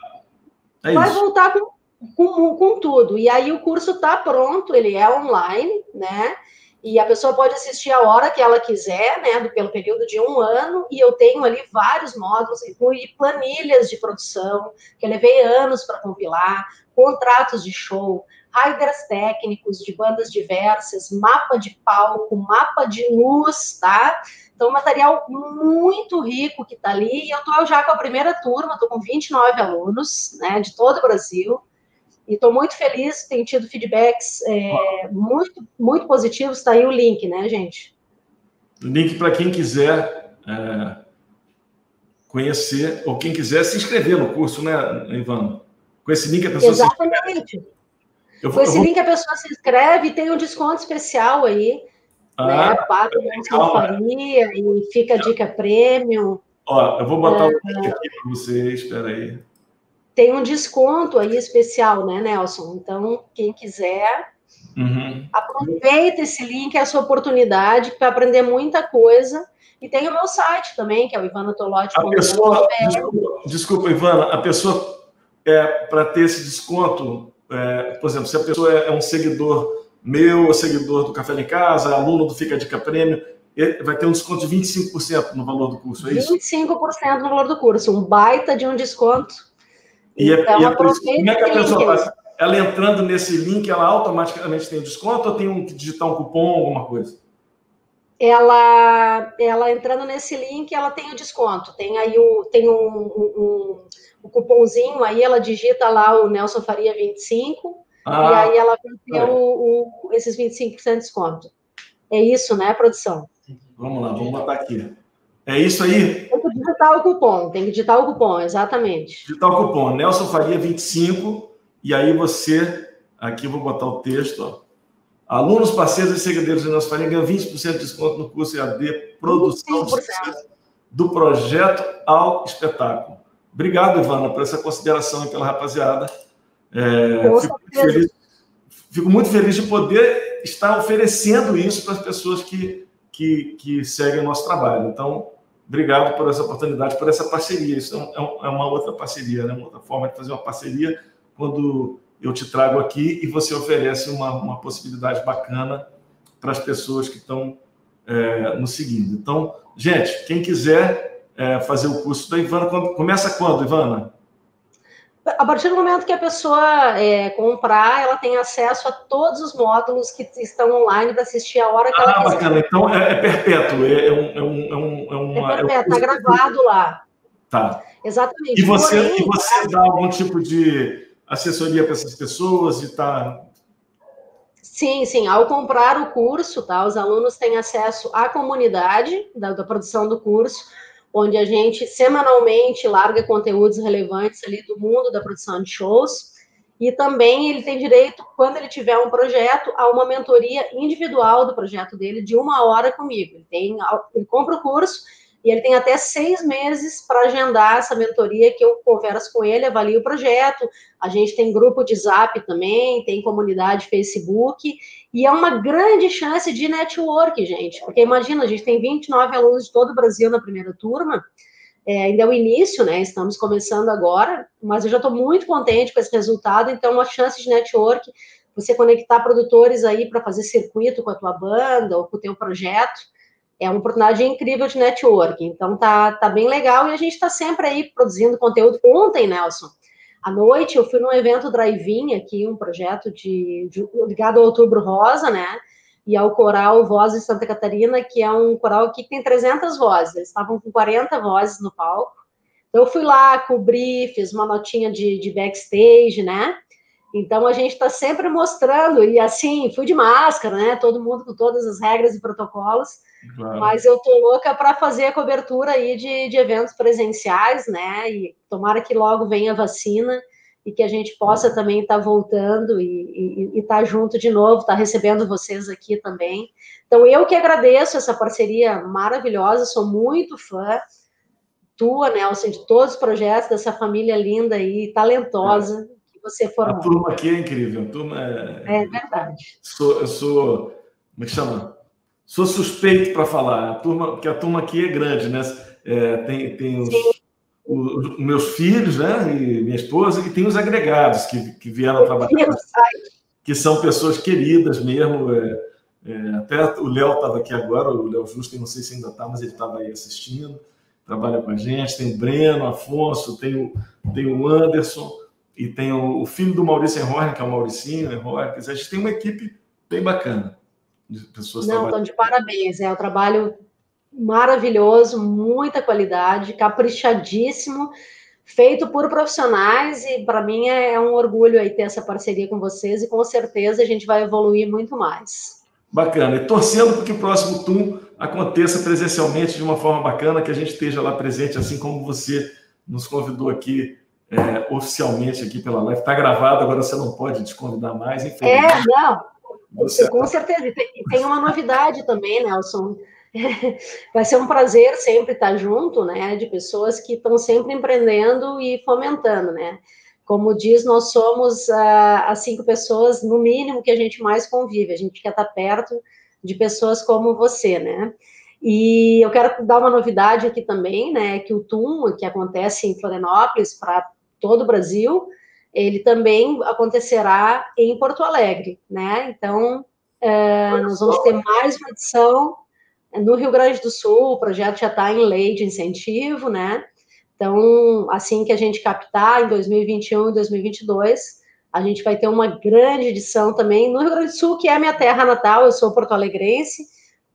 É vai isso. voltar com, com, com tudo. E aí o curso está pronto, ele é online, né? E a pessoa pode assistir a hora que ela quiser, né, pelo período de um ano, e eu tenho ali vários módulos, inclui planilhas de produção, que eu levei anos para compilar, contratos de show, riders técnicos de bandas diversas, mapa de palco, mapa de luz, tá? Então, material muito rico que está ali, e eu estou já com a primeira turma, estou com 29 alunos, né, de todo o Brasil, e estou muito feliz, tenho tido feedbacks é, muito, muito positivos. Está aí o link, né, gente? link para quem quiser é, conhecer, ou quem quiser se inscrever no curso, né, Ivan? Com esse link a pessoa Exatamente. se inscreve. Com esse vou... link a pessoa se inscreve e tem um desconto especial aí. Ah, né? Paga uma faria e fica a dica premium. Ó, eu vou botar o link aqui para vocês, espera aí. Tem um desconto aí especial, né, Nelson? Então, quem quiser, uhum. aproveita esse link, é a sua oportunidade para aprender muita coisa. E tem o meu site também, que é o ivanatolote.com. Desculpa, desculpa, Ivana, a pessoa, é, para ter esse desconto, é, por exemplo, se a pessoa é, é um seguidor meu, seguidor do Café em Casa, aluno do Fica Dica Prêmio, vai ter um desconto de 25% no valor do curso, é isso? 25% no valor do curso, um baita de um desconto. E, é, então, é, e é como é que a pessoa faz? Ela entrando nesse link, ela automaticamente tem desconto ou tem um, que digitar um cupom, alguma coisa? Ela, ela entrando nesse link, ela tem o desconto. Tem aí o, tem um, um, um, cupomzinho, aí ela digita lá o Nelson Faria 25, ah, e aí ela vai ter o, o, esses 25% de desconto. É isso, né, produção? Vamos lá, vamos botar aqui. É isso aí? Tem que digitar o cupom, tem que digitar o cupom, exatamente. Digitar o cupom, Nelson Faria 25, e aí você, aqui eu vou botar o texto, ó. Alunos, parceiros e seguidores do Nelson Faria ganham 20% de desconto no curso EAD Produção do projeto ao espetáculo. Obrigado, Ivana, por essa consideração e pela rapaziada. É, fico, feliz, fico muito feliz de poder estar oferecendo isso para as pessoas que que, que seguem o nosso trabalho. Então, obrigado por essa oportunidade, por essa parceria. Isso é, é, é, uma outra parceria, né? uma outra forma de fazer uma parceria quando eu te trago aqui e você oferece uma, uma possibilidade bacana para as pessoas que estão é, nos seguindo. Então, gente, quem quiser é, fazer o curso da Ivana, começa quando, Ivana? A partir do momento que a pessoa é, comprar, ela tem acesso a todos os módulos que estão online para assistir a hora que ah, ela quiser. bacana. Então é, é perpétuo, é, é, um, é, um, é, um, é, uma, é perpétuo, está gravado lá. Tá. Exatamente. E você, Porém, e você dá algum tipo de assessoria para essas pessoas e tá Sim, sim. Ao comprar o curso, tá, os alunos têm acesso à comunidade da, da produção do curso onde a gente semanalmente larga conteúdos relevantes ali do mundo da produção de shows. E também ele tem direito, quando ele tiver um projeto, a uma mentoria individual do projeto dele de uma hora comigo. Ele, tem, ele compra o curso e ele tem até seis meses para agendar essa mentoria que eu converso com ele, avalio o projeto. A gente tem grupo de Zap também, tem comunidade Facebook, e é uma grande chance de network, gente, porque imagina, a gente tem 29 alunos de todo o Brasil na primeira turma, é, ainda é o início, né? Estamos começando agora, mas eu já estou muito contente com esse resultado, então uma chance de network, você conectar produtores aí para fazer circuito com a tua banda ou com o teu projeto, é uma oportunidade incrível de network. Então tá, tá bem legal e a gente está sempre aí produzindo conteúdo. Ontem, Nelson, à noite eu fui num evento drive-in aqui, um projeto de, de, ligado ao Outubro Rosa, né? E ao coral Vozes Santa Catarina, que é um coral que tem 300 vozes. Eles estavam com 40 vozes no palco. Então eu fui lá, cobri, fiz uma notinha de, de backstage, né? Então a gente está sempre mostrando, e assim, fui de máscara, né? Todo mundo com todas as regras e protocolos Claro. Mas eu tô louca para fazer a cobertura aí de, de eventos presenciais, né? E tomara que logo venha a vacina e que a gente possa também estar tá voltando e estar tá junto de novo, estar tá recebendo vocês aqui também. Então, eu que agradeço essa parceria maravilhosa, sou muito fã tua, Nelson, de todos os projetos dessa família linda e talentosa é. que você formou. A turma aqui é incrível, a turma é... É verdade. Sou, eu sou, como é que chama? Sou suspeito para falar, a turma, porque a turma aqui é grande, né? É, tem tem os, os, meus filhos, né? E minha esposa, e tem os agregados que, que vieram trabalhar, que são pessoas queridas mesmo. É, é, até o Léo estava aqui agora, o Léo Justo, não sei se ainda está, mas ele estava aí assistindo, trabalha com a gente. Tem o Breno, Afonso, tem o, tem o Anderson e tem o, o filho do Maurício Enhorn, que é o Mauricinho Enhorn. A gente tem uma equipe bem bacana de pessoas Não, estão de parabéns. É um trabalho maravilhoso, muita qualidade, caprichadíssimo, feito por profissionais e para mim é, é um orgulho aí ter essa parceria com vocês e com certeza a gente vai evoluir muito mais. Bacana. E torcendo para que o próximo TUM aconteça presencialmente de uma forma bacana, que a gente esteja lá presente, assim como você nos convidou aqui é, oficialmente aqui pela live. Está gravado, agora você não pode desconvidar mais. É, não. Você... Com certeza. E tem uma novidade também, Nelson. Vai ser um prazer sempre estar junto, né, de pessoas que estão sempre empreendendo e fomentando, né. Como diz, nós somos uh, as cinco pessoas, no mínimo, que a gente mais convive. A gente quer estar perto de pessoas como você, né. E eu quero dar uma novidade aqui também, né, que o TUM, que acontece em Florianópolis para todo o Brasil, ele também acontecerá em Porto Alegre, né? Então, uh, nós vamos ter mais uma edição no Rio Grande do Sul, o projeto já está em lei de incentivo, né? Então, assim que a gente captar em 2021 e 2022, a gente vai ter uma grande edição também no Rio Grande do Sul, que é a minha terra natal, eu sou porto-alegrense,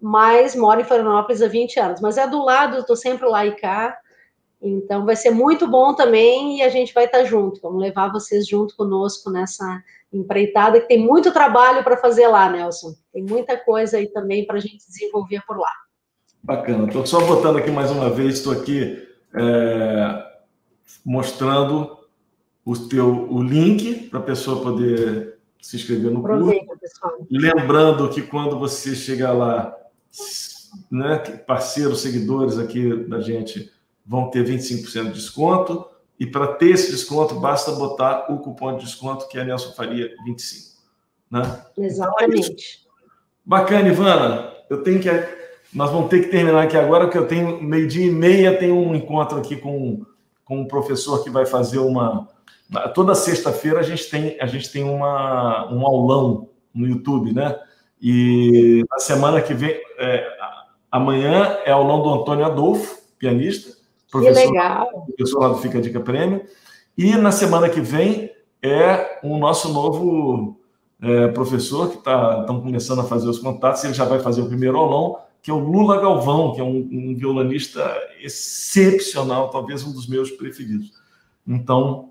mas moro em Florianópolis há 20 anos. Mas é do lado, estou sempre lá e cá, então vai ser muito bom também e a gente vai estar junto. Vamos levar vocês junto conosco nessa empreitada, que tem muito trabalho para fazer lá, Nelson. Tem muita coisa aí também para a gente desenvolver por lá. Bacana. Estou só botando aqui mais uma vez, estou aqui é, mostrando o teu o link para a pessoa poder se inscrever no Aproveita, curso. Pessoal. Lembrando que quando você chegar lá, né, parceiros, seguidores aqui da gente vão ter 25% de desconto. E para ter esse desconto, basta botar o cupom de desconto, que é Nelson Faria 25. Né? Exatamente. Então é Bacana, Ivana. Eu tenho que. Nós vamos ter que terminar aqui agora, porque eu tenho meio-dia e meia, tenho um encontro aqui com, com um professor que vai fazer uma. Toda sexta-feira a gente tem, a gente tem uma, um aulão no YouTube, né? E na semana que vem, é, amanhã é aulão do Antônio Adolfo, pianista professor, que legal. professor lá do Fica a Dica Prêmio. E na semana que vem é o nosso novo é, professor, que está estão começando a fazer os contatos, ele já vai fazer o primeiro aulão, que é o Lula Galvão, que é um, um violonista excepcional, talvez um dos meus preferidos. Então,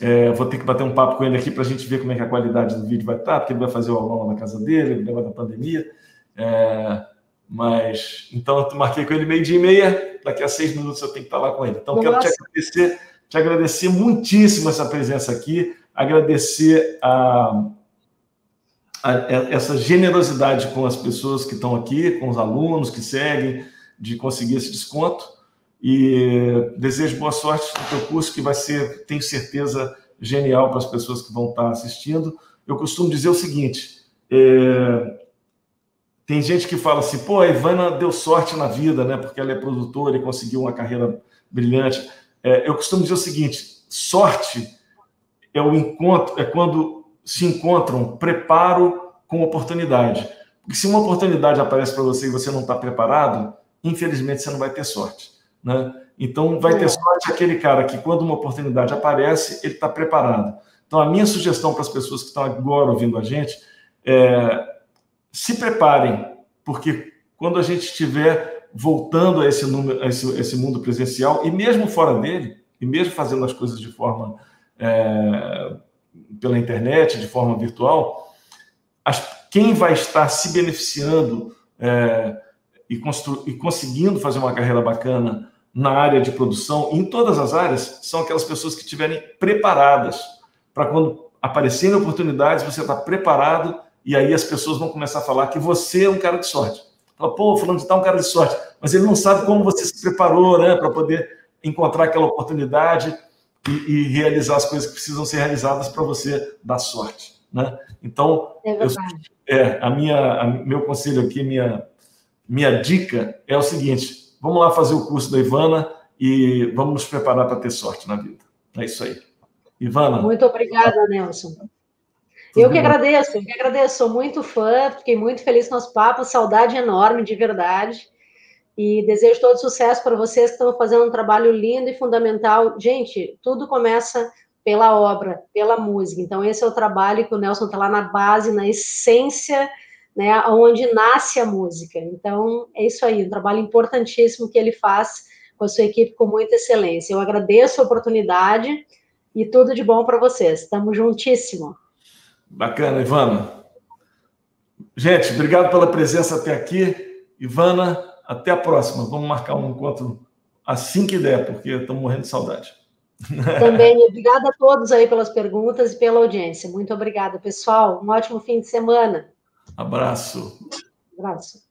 é, vou ter que bater um papo com ele aqui para a gente ver como é que a qualidade do vídeo vai estar, tá, porque ele vai fazer o aulão lá na casa dele, ele da pandemia. É, mas, então, eu marquei com ele meio dia e meia, daqui a seis minutos eu tenho que estar lá com ele. Então, Nossa. quero te agradecer, te agradecer muitíssimo essa presença aqui, agradecer a, a, essa generosidade com as pessoas que estão aqui, com os alunos que seguem, de conseguir esse desconto. E desejo boa sorte no teu curso, que vai ser, tenho certeza, genial para as pessoas que vão estar assistindo. Eu costumo dizer o seguinte: é, tem gente que fala assim, pô, a Ivana deu sorte na vida, né? Porque ela é produtora e conseguiu uma carreira brilhante. É, eu costumo dizer o seguinte: sorte é o encontro, é quando se encontram preparo com oportunidade. Porque se uma oportunidade aparece para você e você não está preparado, infelizmente você não vai ter sorte, né? Então vai ter é. sorte aquele cara que quando uma oportunidade aparece, ele está preparado. Então a minha sugestão para as pessoas que estão agora ouvindo a gente é se preparem, porque quando a gente estiver voltando a esse, número, a esse, esse, mundo presencial, e mesmo fora dele, e mesmo fazendo as coisas de forma é, pela internet, de forma virtual, as, quem vai estar se beneficiando é, e, e conseguindo fazer uma carreira bacana na área de produção, em todas as áreas, são aquelas pessoas que estiverem preparadas para quando aparecerem oportunidades, você está preparado e aí as pessoas vão começar a falar que você é um cara de sorte. Fala, pô, falando de tal, um cara de sorte. Mas ele não sabe como você se preparou, né, para poder encontrar aquela oportunidade e, e, realizar as coisas que precisam ser realizadas para você dar sorte, né? Então, é, eu, é a minha, a, meu conselho aqui, minha, minha dica é o seguinte: vamos lá fazer o curso da Ivana e vamos nos preparar para ter sorte na vida. É isso aí. Ivana. Muito obrigada, Nelson. Eu que agradeço, eu que agradeço, sou muito fã, fiquei muito feliz com nosso papo, saudade enorme, de verdade. E desejo todo sucesso para vocês que estão fazendo um trabalho lindo e fundamental. Gente, tudo começa pela obra, pela música. Então, esse é o trabalho que o Nelson está lá na base, na essência, né, onde nasce a música. Então, é isso aí, um trabalho importantíssimo que ele faz com a sua equipe com muita excelência. Eu agradeço a oportunidade e tudo de bom para vocês. Estamos juntíssimo. Bacana, Ivana. Gente, obrigado pela presença até aqui. Ivana, Até a próxima. Vamos marcar um encontro assim que der, porque estamos morrendo de saudade. Também, obrigada a todos aí pelas perguntas e pela audiência. Muito obrigada, pessoal. Um ótimo fim de semana. Abraço. Abraço.